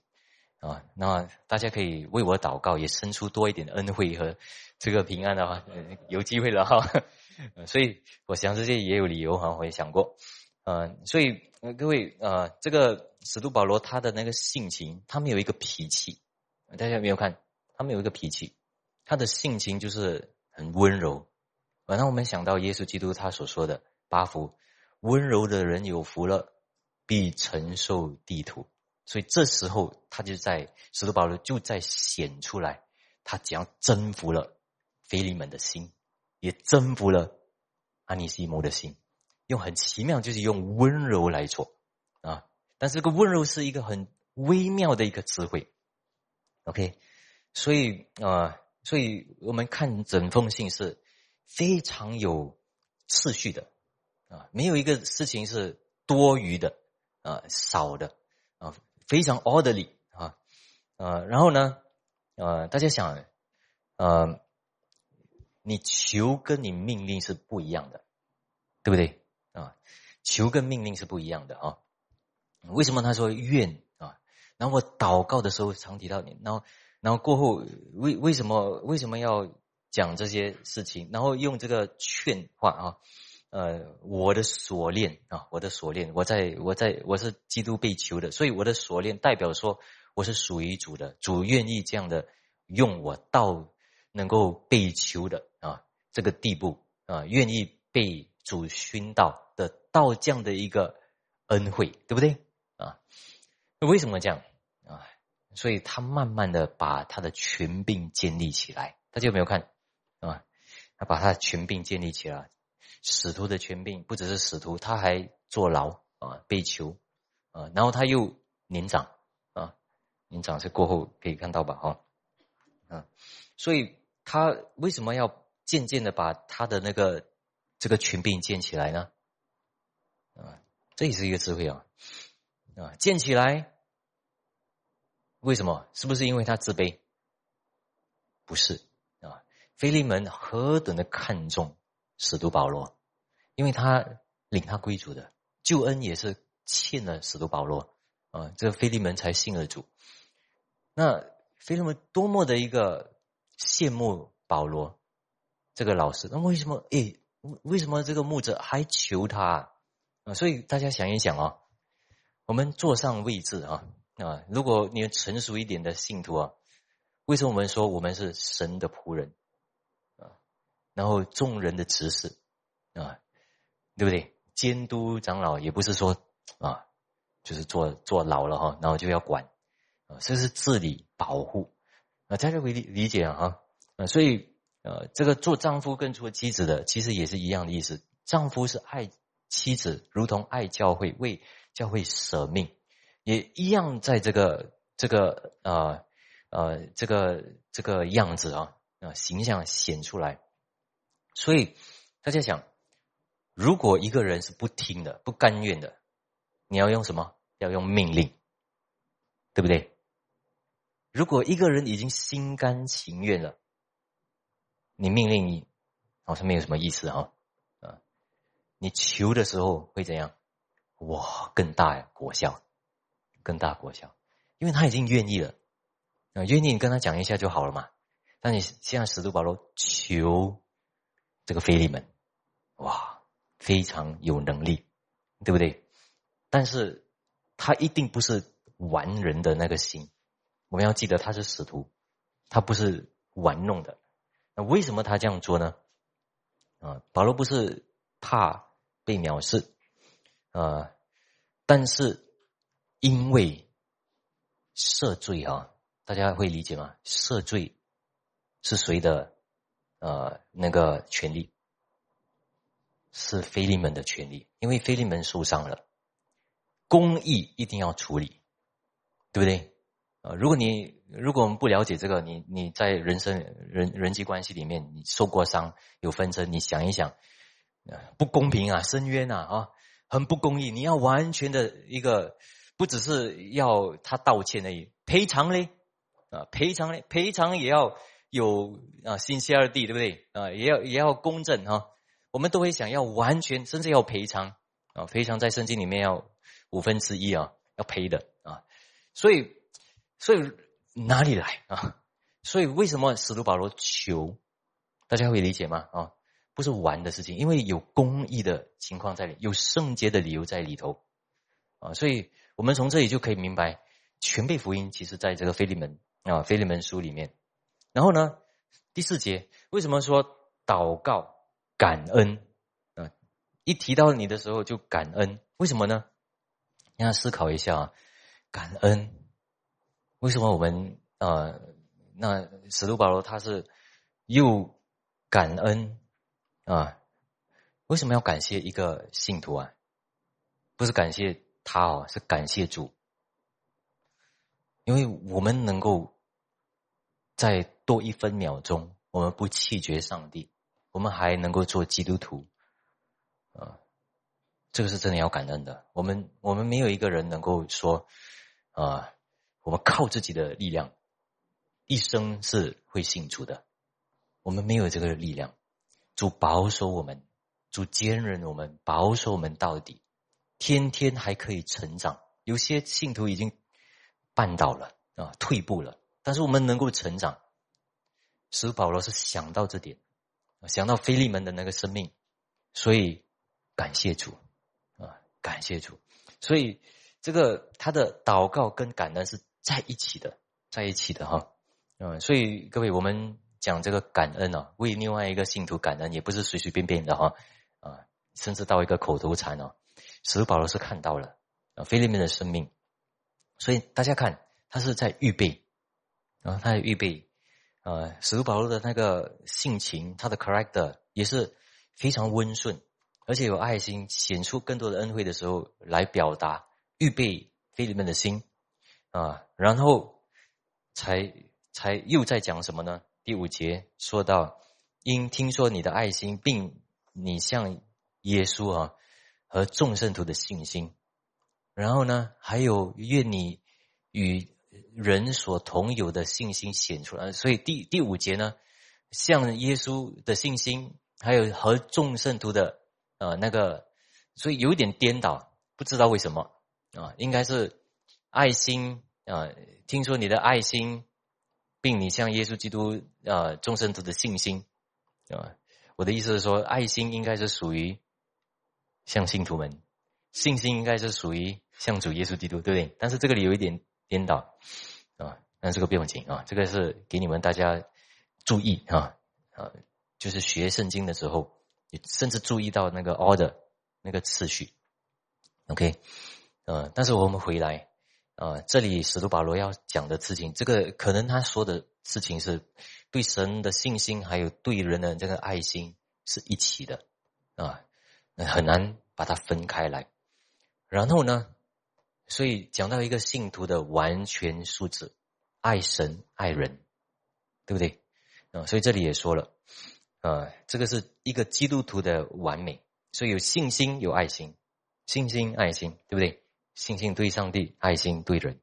啊。那大家可以为我祷告，也生出多一点的恩惠和这个平安的话，有机会了哈。所以我想这些也有理由哈，我也想过。嗯，所以各位啊，这个使徒保罗他的那个性情，他们有一个脾气，大家有没有看？他们有一个脾气，他的性情就是很温柔。然后我们想到耶稣基督他所说的八福。温柔的人有福了，必承受地图。所以这时候他就在使徒保罗就在显出来，他将征服了腓利门的心，也征服了阿尼西摩的心。用很奇妙，就是用温柔来做啊。但是这个温柔是一个很微妙的一个词汇。OK，所以啊，所以我们看整封信是非常有次序的。啊，没有一个事情是多余的，啊，少的，啊，非常 orderly 啊，呃，然后呢，呃，大家想，呃，你求跟你命令是不一样的，对不对？啊，求跟命令是不一样的啊。为什么他说愿啊？然后我祷告的时候常提到你，然后，然后过后为为什么为什么要讲这些事情？然后用这个劝话啊？呃，我的锁链啊，我的锁链，我在我在我是基督被囚的，所以我的锁链代表说我是属于主的，主愿意这样的用我到能够被囚的啊这个地步啊，愿意被主熏道的到这样的一个恩惠，对不对啊？为什么这样啊？所以他慢慢的把他的权柄建立起来，大家有没有看啊？他把他的权柄建立起来。使徒的权柄不只是使徒，他还坐牢啊，被囚啊，然后他又年长啊，年长是过后可以看到吧？哈，嗯，所以他为什么要渐渐的把他的那个这个权柄建起来呢？啊，这也是一个智慧啊，啊，建起来，为什么？是不是因为他自卑？不是啊，菲利门何等的看重。使徒保罗，因为他领他归主的救恩也是欠了使徒保罗啊，这个菲利门才信了主。那菲利门多么的一个羡慕保罗这个老师，那为什么？诶，为什么这个牧者还求他啊？所以大家想一想啊，我们坐上位置啊啊，如果你成熟一点的信徒啊，为什么我们说我们是神的仆人啊？然后众人的指示啊，对不对？监督长老也不是说啊，就是做做老了哈，然后就要管啊，这是治理保护啊，大家可以理解啊啊，所以呃，这个做丈夫跟做妻子的，其实也是一样的意思。丈夫是爱妻子，如同爱教会，为教会舍命，也一样在这个这个啊呃这个这个样子啊啊形象显出来。所以大家想，如果一个人是不听的、不甘愿的，你要用什么？要用命令，对不对？如果一个人已经心甘情愿了，你命令你好像没有什么意思哈啊！你求的时候会怎样？哇，更大呀果效，更大果效，因为他已经愿意了啊！愿意你跟他讲一下就好了嘛。但你现在使徒保罗求。这个菲利门，哇，非常有能力，对不对？但是他一定不是玩人的那个心，我们要记得他是使徒，他不是玩弄的。那为什么他这样做呢？啊，保罗不是怕被藐视，啊，但是因为赦罪啊，大家会理解吗？赦罪是谁的？呃，那个权利是菲利门的权利，因为菲利门受伤了，公义一定要处理，对不对？啊，如果你如果我们不了解这个，你你在人生人人际关系里面，你受过伤有纷争，你想一想，不公平啊，深渊啊，啊，很不公义，你要完全的一个，不只是要他道歉而已，赔偿嘞，啊，赔偿嘞，赔偿也要。有啊，新西二地对不对啊？也要也要公正哈。我们都会想要完全，甚至要赔偿啊，赔偿在圣经里面要五分之一啊，要赔的啊。所以，所以哪里来啊？所以为什么使徒保罗求？大家会理解吗？啊，不是玩的事情，因为有公义的情况在里，有圣洁的理由在里头啊。所以我们从这里就可以明白，全备福音其实在这个腓利门啊，腓利门书里面。然后呢？第四节为什么说祷告感恩？啊，一提到你的时候就感恩，为什么呢？要思考一下啊，感恩为什么我们啊？那使徒保罗他是又感恩啊？为什么要感谢一个信徒啊？不是感谢他哦，是感谢主，因为我们能够在。多一分秒钟，我们不弃绝上帝，我们还能够做基督徒，啊，这个是真的要感恩的。我们我们没有一个人能够说，啊，我们靠自己的力量，一生是会信主的。我们没有这个力量，主保守我们，主坚韧我们，保守我们到底，天天还可以成长。有些信徒已经绊倒了啊，退步了，但是我们能够成长。使保罗是想到这点，想到菲利门的那个生命，所以感谢主啊，感谢主。所以这个他的祷告跟感恩是在一起的，在一起的哈。嗯，所以各位，我们讲这个感恩啊，为另外一个信徒感恩，也不是随随便便的哈啊，甚至到一个口头禅哦。使徒保罗是看到了啊，菲利门的生命，所以大家看他是在预备啊，他在预备。呃，使徒保罗的那个性情，他的 character 也是非常温顺，而且有爱心，显出更多的恩惠的时候，来表达预备菲利门的心啊，然后才才又在讲什么呢？第五节说到，因听说你的爱心，并你向耶稣啊和众圣徒的信心，然后呢，还有愿你与。人所同有的信心显出来，所以第第五节呢，像耶稣的信心，还有和众圣徒的呃那个，所以有一点颠倒，不知道为什么啊？应该是爱心啊，听说你的爱心，并你像耶稣基督啊众圣徒的信心啊，我的意思是说，爱心应该是属于向信徒们，信心应该是属于向主耶稣基督，对不对？但是这个里有一点。颠倒啊，那这个不用紧啊，这个是给你们大家注意啊啊，就是学圣经的时候，你甚至注意到那个 order 那个次序，OK，呃，但是我们回来啊，这里使徒保罗要讲的事情，这个可能他说的事情是对神的信心，还有对人的这个爱心是一起的啊，很难把它分开来，然后呢？所以讲到一个信徒的完全素质，爱神爱人，对不对？啊，所以这里也说了，啊，这个是一个基督徒的完美。所以有信心，有爱心，信心爱心，对不对？信心对上帝，爱心对人，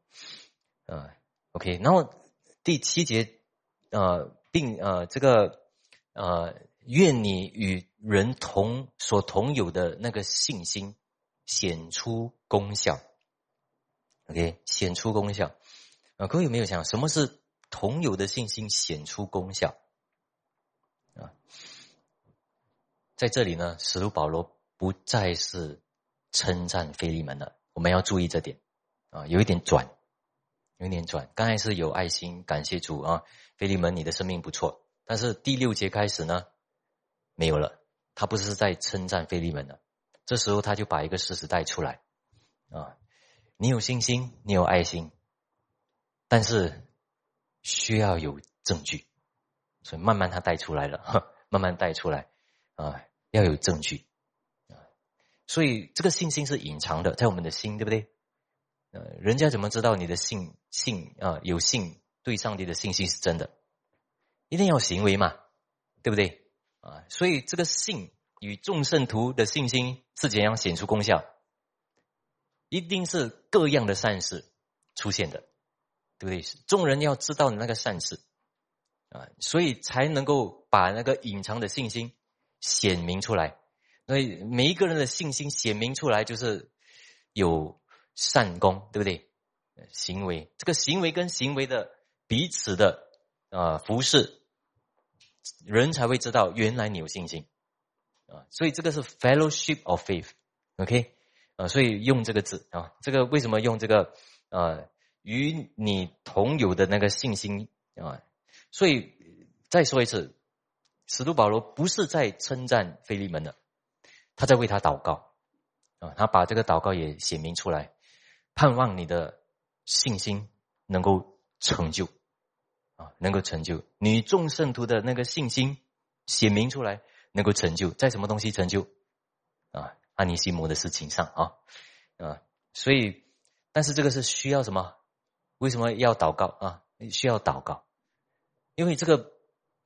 啊，OK。然后第七节，呃，并呃这个呃，愿你与人同所同有的那个信心显出功效。OK，显出功效啊！各位有没有想，什么是同有的信心显出功效啊？在这里呢，使徒保罗不再是称赞菲利门了。我们要注意这点啊，有一点转，有一点转。刚才是有爱心，感谢主啊，菲利门，你的生命不错。但是第六节开始呢，没有了。他不是在称赞菲利门了。这时候他就把一个事实带出来啊，你有信心，你有爱心，但是需要有证据。所以慢慢他带出来了，慢慢带出来啊，要有证据。所以这个信心是隐藏的，在我们的心，对不对？呃，人家怎么知道你的信信啊？有信对上帝的信心是真的，一定要行为嘛，对不对？啊，所以这个信与众圣徒的信心是怎样显出功效？一定是各样的善事出现的，对不对？众人要知道你那个善事。啊，所以才能够把那个隐藏的信心显明出来。所以每一个人的信心显明出来，就是有善功，对不对？行为，这个行为跟行为的彼此的啊服饰，人才会知道原来你有信心啊。所以这个是 fellowship of faith，OK？啊，所以用这个字啊，这个为什么用这个啊？与你同有的那个信心啊。所以再说一次，使徒保罗不是在称赞菲利门的，他在为他祷告啊，他把这个祷告也写明出来，盼望你的信心能够成就啊，能够成就你众圣徒的那个信心写明出来，能够成就在什么东西成就啊？安尼西摩的事情上啊啊，所以但是这个是需要什么？为什么要祷告啊？需要祷告。因为这个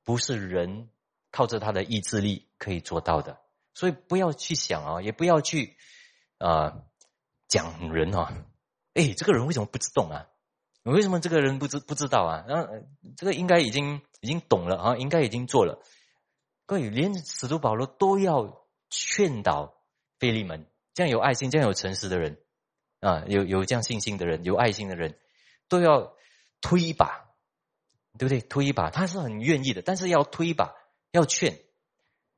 不是人靠着他的意志力可以做到的，所以不要去想啊，也不要去啊讲人啊。哎，这个人为什么不知动啊？为什么这个人不知不知道啊？然后这个应该已经已经懂了啊，应该已经做了。各位，连使徒保罗都要劝导菲利门，这样有爱心、这样有诚实的人啊，有有这样信心的人、有爱心的人，都要推一把。对不对？推一把，他是很愿意的，但是要推一把，要劝，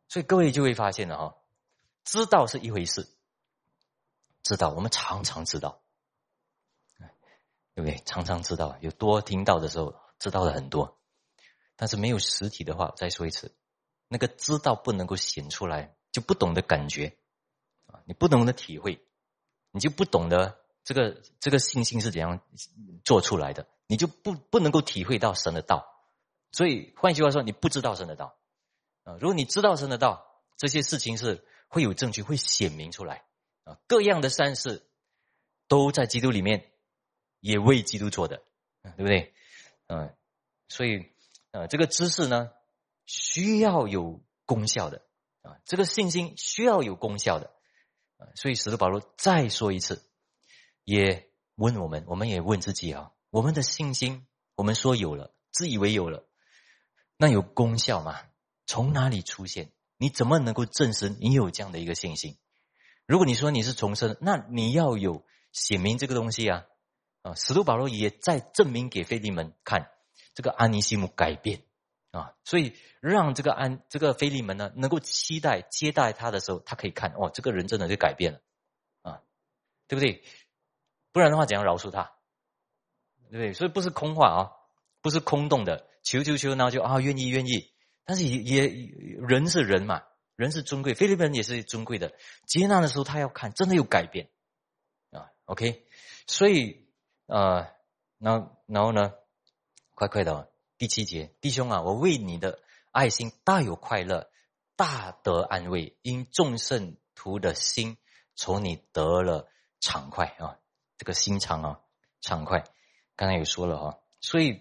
所以各位就会发现了哈，知道是一回事，知道我们常常知道，对不对？常常知道，有多听到的时候知道了很多，但是没有实体的话，再说一次，那个知道不能够显出来，就不懂得感觉啊，你不懂得体会，你就不懂得这个这个信心是怎样做出来的。你就不不能够体会到神的道，所以换句话说，你不知道神的道啊。如果你知道神的道，这些事情是会有证据，会显明出来啊。各样的善事都在基督里面，也为基督做的，对不对？嗯，所以呃，这个知识呢，需要有功效的啊。这个信心需要有功效的啊。所以使徒保罗再说一次，也问我们，我们也问自己啊。我们的信心，我们说有了，自以为有了，那有功效吗？从哪里出现？你怎么能够证实你有这样的一个信心？如果你说你是重生，那你要有写明这个东西啊！啊，使徒保罗也在证明给菲利门看，这个安尼西姆改变啊，所以让这个安这个菲利门呢，能够期待接待他的时候，他可以看哦，这个人真的就改变了啊，对不对？不然的话，怎样饶恕他？对不对？所以不是空话啊，不是空洞的，求求求，然后就啊愿意愿意。但是也也人是人嘛，人是尊贵，菲律宾人也是尊贵的。接纳的时候，他要看真的有改变啊。OK，所以啊，那然后呢，快快的第七节，弟兄啊，我为你的爱心大有快乐，大得安慰，因众圣徒的心从你得了畅快啊，这个心肠啊，畅快。刚才也说了哈，所以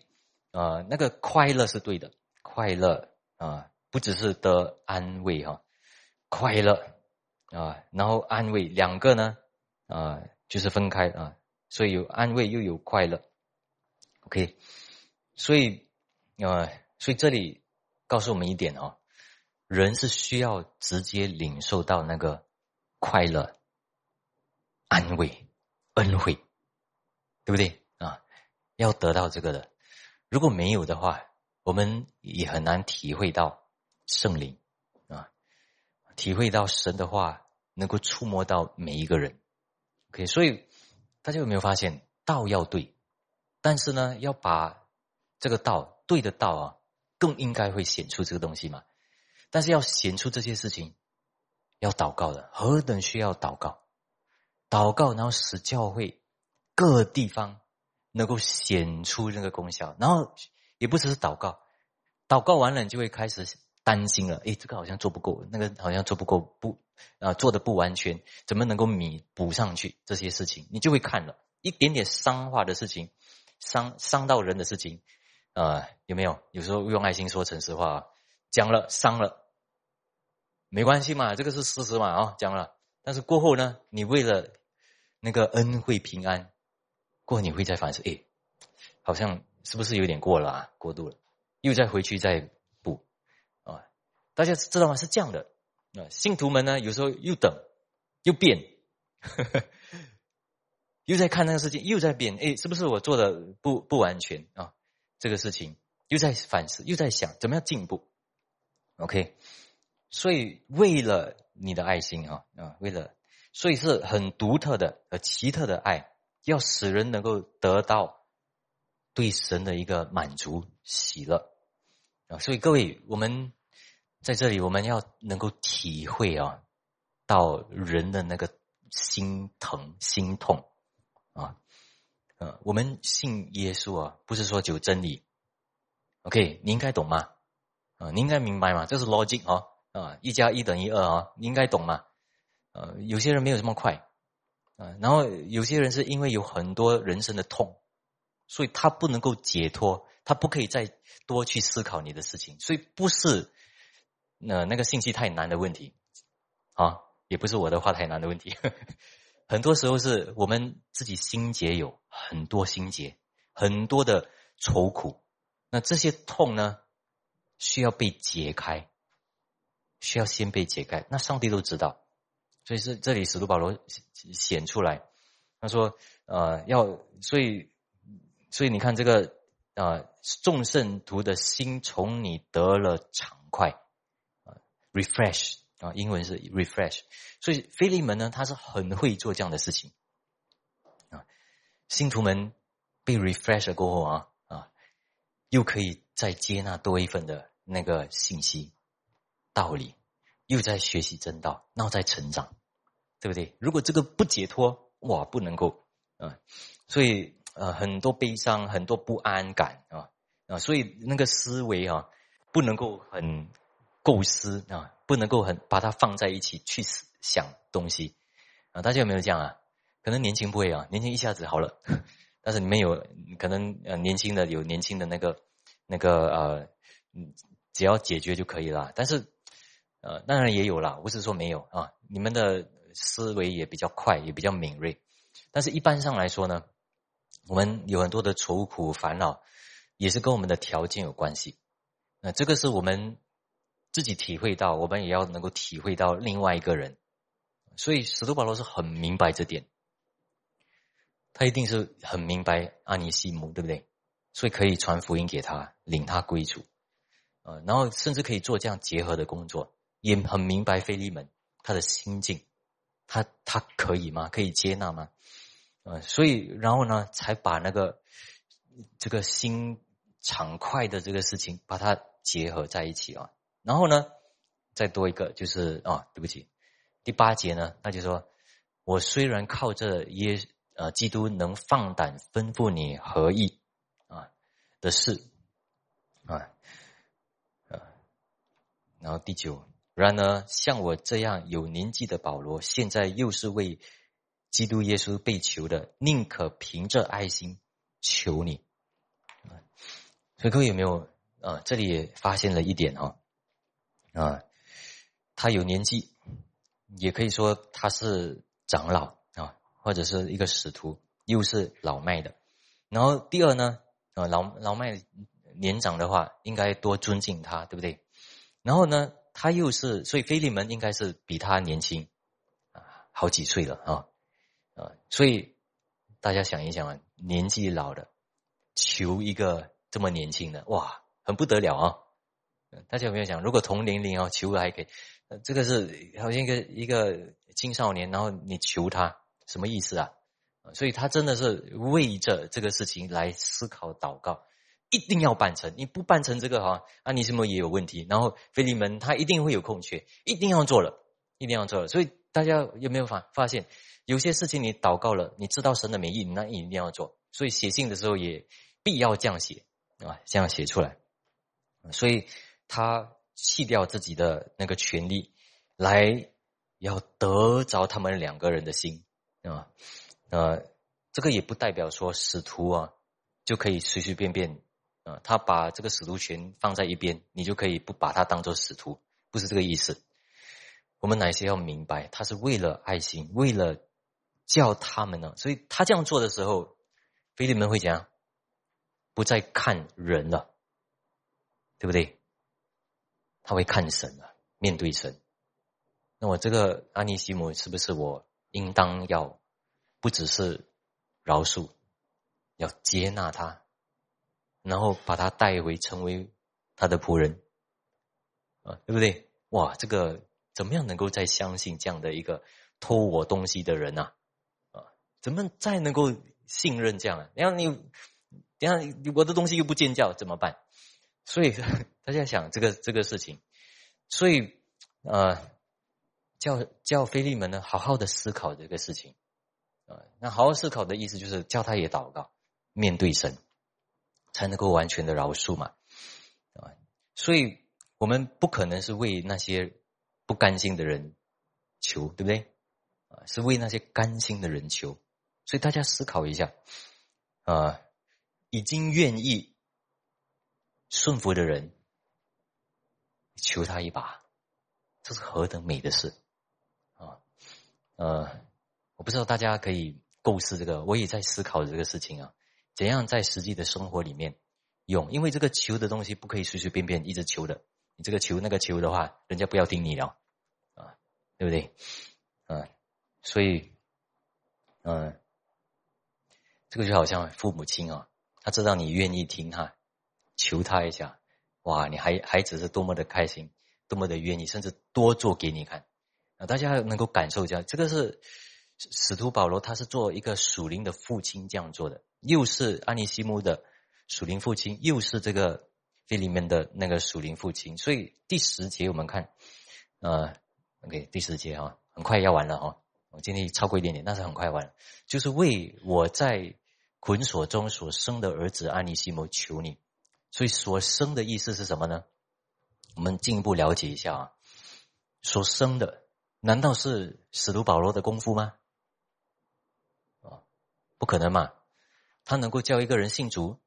呃，那个快乐是对的，快乐啊，不只是得安慰哈，快乐啊，然后安慰两个呢啊，就是分开啊，所以有安慰又有快乐，OK，所以啊，所以这里告诉我们一点哦，人是需要直接领受到那个快乐、安慰、恩惠，对不对啊？要得到这个的，如果没有的话，我们也很难体会到圣灵啊。体会到神的话能够触摸到每一个人。OK，所以大家有没有发现道要对，但是呢，要把这个道对的道啊，更应该会显出这个东西嘛。但是要显出这些事情，要祷告的，何等需要祷告，祷告，然后使教会各地方能够显出那个功效，然后也不只是祷告，祷告完了你就会开始担心了，诶，这个好像做不够，那个好像做不够，不啊做的不完全，怎么能够弥补上去这些事情，你就会看了一点点伤化的事情，伤伤到人的事情，呃，有没有？有时候用爱心说诚实话，讲了伤了。没关系嘛，这个是事实嘛啊，讲了。但是过后呢，你为了那个恩惠平安，过后你会再反思，哎，好像是不是有点过了啊？过度了，又再回去再补啊。大家知道吗？是这样的啊。信徒们呢，有时候又等又变，又在看那个事情，又在变。哎，是不是我做的不不完全啊？这个事情又在反思，又在想怎么样进步。OK。所以，为了你的爱心啊啊，为了，所以是很独特的、呃奇特的爱，要使人能够得到对神的一个满足、喜乐啊。所以，各位，我们在这里，我们要能够体会啊，到人的那个心疼、心痛啊。呃，我们信耶稣啊，不是说有真理。OK，你应该懂吗？啊，你应该明白吗？这是逻辑啊。啊，一加一等于二啊，你应该懂吗？呃，有些人没有这么快，啊，然后有些人是因为有很多人生的痛，所以他不能够解脱，他不可以再多去思考你的事情，所以不是那那个信息太难的问题，啊，也不是我的话太难的问题，很多时候是我们自己心结有很多心结，很多的愁苦，那这些痛呢，需要被解开。需要先被解开，那上帝都知道，所以是这里使徒保罗显出来，他说：呃，要所以所以你看这个啊，众圣徒的心从你得了畅快啊，refresh 啊，英文是 refresh，所以菲利门呢，他是很会做这样的事情啊，信徒们被 refresh 了过后啊啊，又可以再接纳多一份的那个信息。道理又在学习真道，那在成长，对不对？如果这个不解脱，哇，不能够啊，所以呃，很多悲伤，很多不安感啊啊，所以那个思维啊，不能够很构思啊，不能够很把它放在一起去想东西啊。大家有没有这样啊？可能年轻不会啊，年轻一下子好了，但是你们有可能呃，年轻的有年轻的那个那个呃，只要解决就可以了，但是。呃，当然也有啦，不是说没有啊。你们的思维也比较快，也比较敏锐。但是一般上来说呢，我们有很多的愁苦烦恼，也是跟我们的条件有关系。那这个是我们自己体会到，我们也要能够体会到另外一个人。所以使徒保罗是很明白这点，他一定是很明白阿尼西姆，对不对？所以可以传福音给他，领他归主，呃，然后甚至可以做这样结合的工作。也很明白菲利门他的心境，他他可以吗？可以接纳吗？呃，所以然后呢，才把那个这个心畅快的这个事情把它结合在一起啊。然后呢，再多一个就是啊，对不起，第八节呢，那就说我虽然靠着耶呃基督能放胆吩咐你何意啊的事啊啊，然后第九。然而，像我这样有年纪的保罗，现在又是为基督耶稣被求的，宁可凭着爱心求你啊。所以各位有没有啊？这里也发现了一点哈啊，他有年纪，也可以说他是长老啊，或者是一个使徒，又是老迈的。然后第二呢，啊老老迈年长的话，应该多尊敬他，对不对？然后呢？他又是，所以菲利门应该是比他年轻啊，好几岁了啊啊！所以大家想一想啊，年纪老的求一个这么年轻的，哇，很不得了啊！大家有没有想，如果同年龄啊，求还可以，这个是好像一个一个青少年，然后你求他什么意思啊？所以他真的是为着这个事情来思考祷告，一定要办成。你不办成这个哈，安尼西姆也有问题。然后菲利门他一定会有空缺，一定要做了，一定要做了。所以大家有没有发发现，有些事情你祷告了，你知道神的美意，那你一定要做。所以写信的时候也必要这样写啊，这样写出来。所以他弃掉自己的那个权利，来要得着他们两个人的心啊。呃，这个也不代表说使徒啊就可以随随便便啊，他把这个使徒权放在一边，你就可以不把他当做使徒，不是这个意思。我们哪些要明白，他是为了爱心，为了叫他们呢？所以他这样做的时候，菲利门会讲，不再看人了，对不对？他会看神了，面对神。那我这个安尼西姆是不是我应当要？不只是饶恕，要接纳他，然后把他带回成为他的仆人，啊，对不对？哇，这个怎么样能够再相信这样的一个偷我东西的人？啊，怎么再能够信任这样啊？然后你，然后我的东西又不见教怎么办？所以 大家想这个这个事情，所以呃，叫叫菲利门呢，好好的思考这个事情。啊，那好好思考的意思就是叫他也祷告，面对神，才能够完全的饶恕嘛。啊，所以我们不可能是为那些不甘心的人求，对不对？啊，是为那些甘心的人求。所以大家思考一下，啊，已经愿意顺服的人，求他一把，这是何等美的事啊！呃。我不知道大家可以构思这个，我也在思考这个事情啊，怎样在实际的生活里面用？因为这个求的东西不可以随随便便一直求的，你这个求那个求的话，人家不要听你了啊，对不对？嗯，所以，嗯，这个就好像父母亲啊，他知道你愿意听他求他一下，哇，你孩孩子是多么的开心，多么的愿意，甚至多做给你看啊，大家能够感受一下，这个是。使徒保罗他是做一个属灵的父亲这样做的，又是安尼西姆的属灵父亲，又是这个这里面的那个属灵父亲。所以第十节我们看，呃，OK，第十节哈，很快要完了哈，我今天超过一点点，但是很快完了。就是为我在捆锁中所生的儿子安尼西姆求你。所以所生的意思是什么呢？我们进一步了解一下啊，所生的难道是使徒保罗的功夫吗？不可能嘛？他能够叫一个人信主，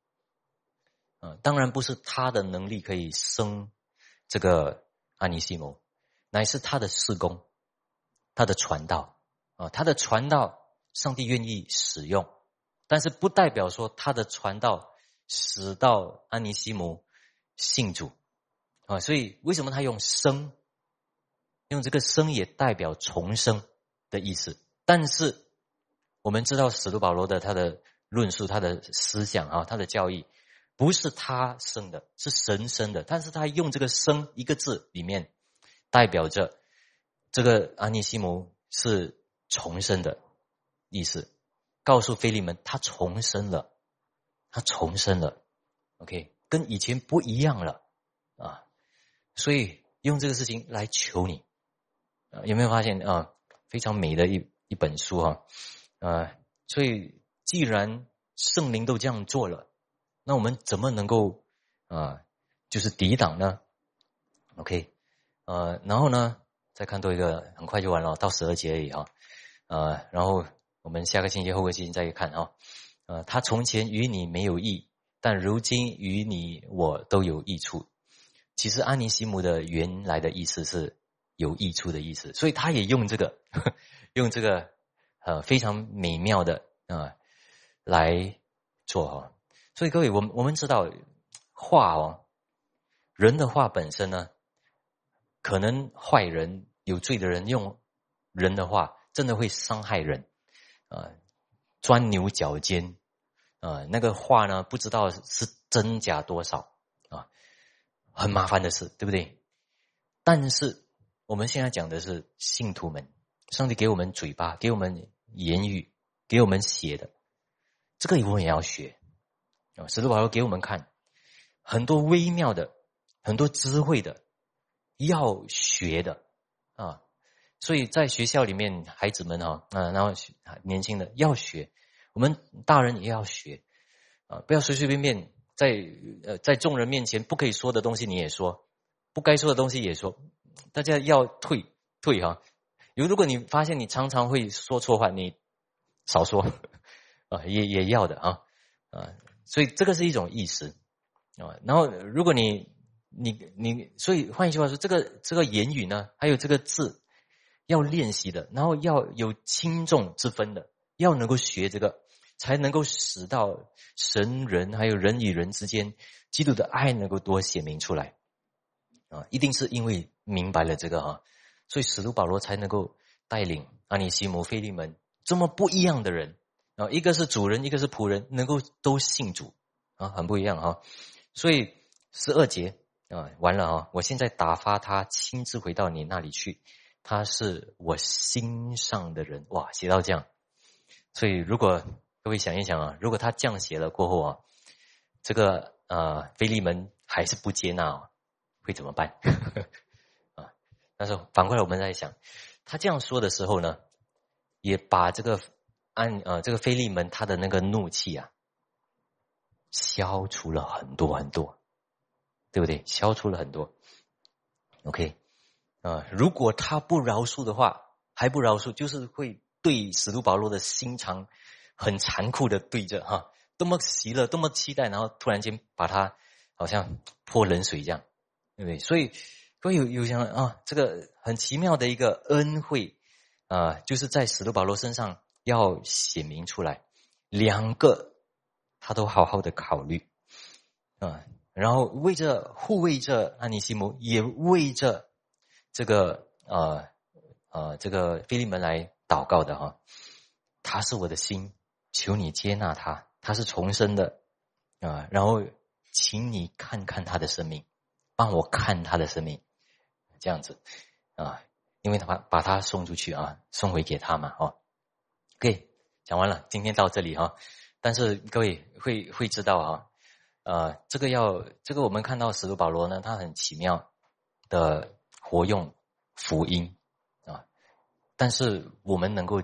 嗯，当然不是他的能力可以生这个安尼西姆，乃是他的事工，他的传道啊，他的传道，上帝愿意使用，但是不代表说他的传道使到安尼西姆信主啊，所以为什么他用生，用这个生也代表重生的意思，但是。我们知道使徒保罗的他的论述，他的思想啊，他的教义，不是他生的，是神生的。但是他用这个“生”一个字里面，代表着这个安尼西姆是重生的意思，告诉菲利门他重生了，他重生了。OK，跟以前不一样了啊，所以用这个事情来求你啊，有没有发现啊？非常美的一一本书哈。啊，所以既然圣灵都这样做了，那我们怎么能够啊，就是抵挡呢？OK，呃，然后呢，再看多一个，很快就完了，到十二节而已啊，呃，然后我们下个星期、后个星期再去看啊，呃，他从前与你没有益，但如今与你我都有益处。其实安尼西姆的原来的意思是有益处的意思，所以他也用这个，用这个。呃，非常美妙的啊，来做哈。所以各位，我们我们知道话哦，人的话本身呢，可能坏人有罪的人用人的话，真的会伤害人啊，钻牛角尖啊。那个话呢，不知道是真假多少啊，很麻烦的事，对不对？但是我们现在讲的是信徒们，上帝给我们嘴巴，给我们言语，给我们写的，这个我们也要学啊。使徒保罗给我们看很多微妙的、很多智慧的，要学的啊。所以在学校里面，孩子们哈啊，然后年轻的要学，我们大人也要学啊，不要随随便便在呃在众人面前不可以说的东西你也说，不该说的东西也说，大家要退退哈。如如果你发现你常常会说错话，你少说 啊，也也要的啊啊，所以这个是一种意识啊。然后如果你你你，所以换一句话说，这个这个言语呢，还有这个字。要练习的，然后要有轻重之分的，要能够学这个，才能够使到神人还有人与人之间基督的爱能够多显明出来啊！一定是因为明白了这个啊，所以使徒保罗才能够带领阿尼西姆、菲利门这么不一样的人啊，一个是主人，一个是仆人，能够都信主啊，很不一样啊！所以十二节啊，完了啊，我现在打发他亲自回到你那里去。他是我心上的人哇，写到这样，所以如果各位想一想啊，如果他这样写了过后啊，这个呃，菲利门还是不接纳，啊会怎么办 啊？但是反过来我们在想，他这样说的时候呢，也把这个按呃这个菲利门他的那个怒气啊，消除了很多很多，对不对？消除了很多，OK。啊，如果他不饶恕的话，还不饶恕，就是会对使徒保罗的心肠很残酷的对着哈，多么喜乐，多么期待，然后突然间把他好像泼冷水一样，对不对？所以会有有想啊，这个很奇妙的一个恩惠啊，就是在使徒保罗身上要显明出来，两个他都好好的考虑啊，然后为着护卫着安尼西姆，也为着。这个呃呃，这个菲利门来祷告的哈，他是我的心，求你接纳他，他是重生的啊。然后，请你看看他的生命，帮我看他的生命，这样子啊，因为他把把他送出去啊，送回给他嘛哦。OK，讲完了，今天到这里哈。但是各位会会知道啊，呃，这个要这个我们看到使徒保罗呢，他很奇妙的。活用福音啊，但是我们能够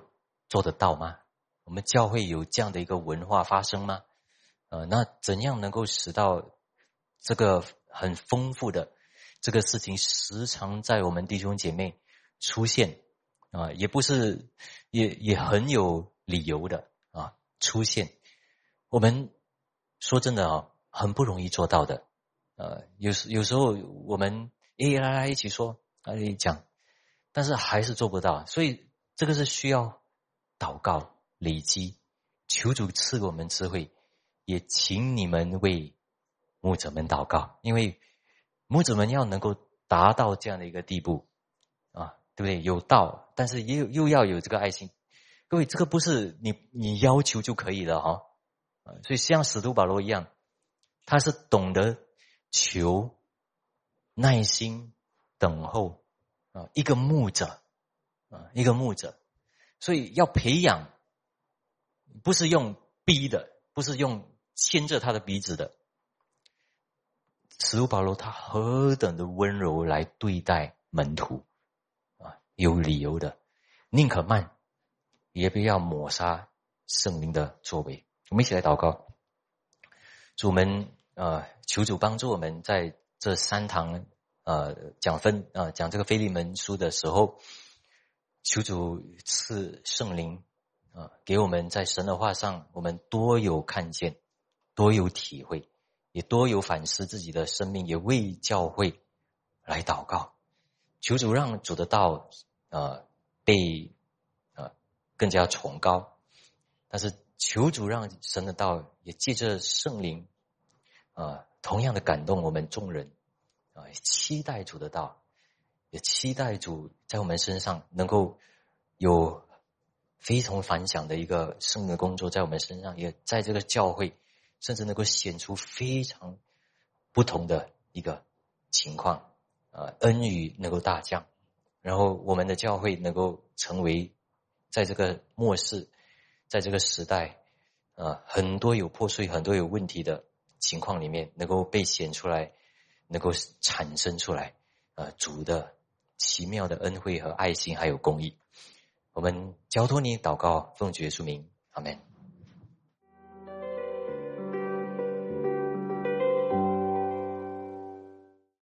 做得到吗？我们教会有这样的一个文化发生吗？呃，那怎样能够使到这个很丰富的这个事情时常在我们弟兄姐妹出现啊？也不是也也很有理由的啊出现。我们说真的啊，很不容易做到的。呃，有时有时候我们。一来来一起说，啊，一讲，但是还是做不到，所以这个是需要祷告累积，求主赐给我们智慧，也请你们为牧者们祷告，因为牧者们要能够达到这样的一个地步，啊，对不对？有道，但是也有又要有这个爱心，各位，这个不是你你要求就可以的哈，啊，所以像使徒保罗一样，他是懂得求。耐心等候啊，一个牧者啊，一个牧者，所以要培养，不是用逼的，不是用牵着他的鼻子的。使徒保罗他何等的温柔来对待门徒啊，有理由的，宁可慢，也不要抹杀圣灵的作为。我们一起来祷告，主们啊，求主帮助我们在。这三堂呃讲分啊讲这个腓利门书的时候，求主赐圣灵啊给我们在神的话上，我们多有看见，多有体会，也多有反思自己的生命，也为教会来祷告。求主让主的道啊被啊更加崇高，但是求主让神的道也借着圣灵啊。同样的感动我们众人啊，期待主的道，也期待主在我们身上能够有非同凡响的一个圣的工作，在我们身上，也在这个教会，甚至能够显出非常不同的一个情况啊，恩雨能够大降，然后我们的教会能够成为在这个末世，在这个时代，啊，很多有破碎、很多有问题的情况里面，能够被显出来，能够产生出来，呃，主的奇妙的恩惠和爱心，还有公益。我们交托你祷告，奉主耶稣名，阿门。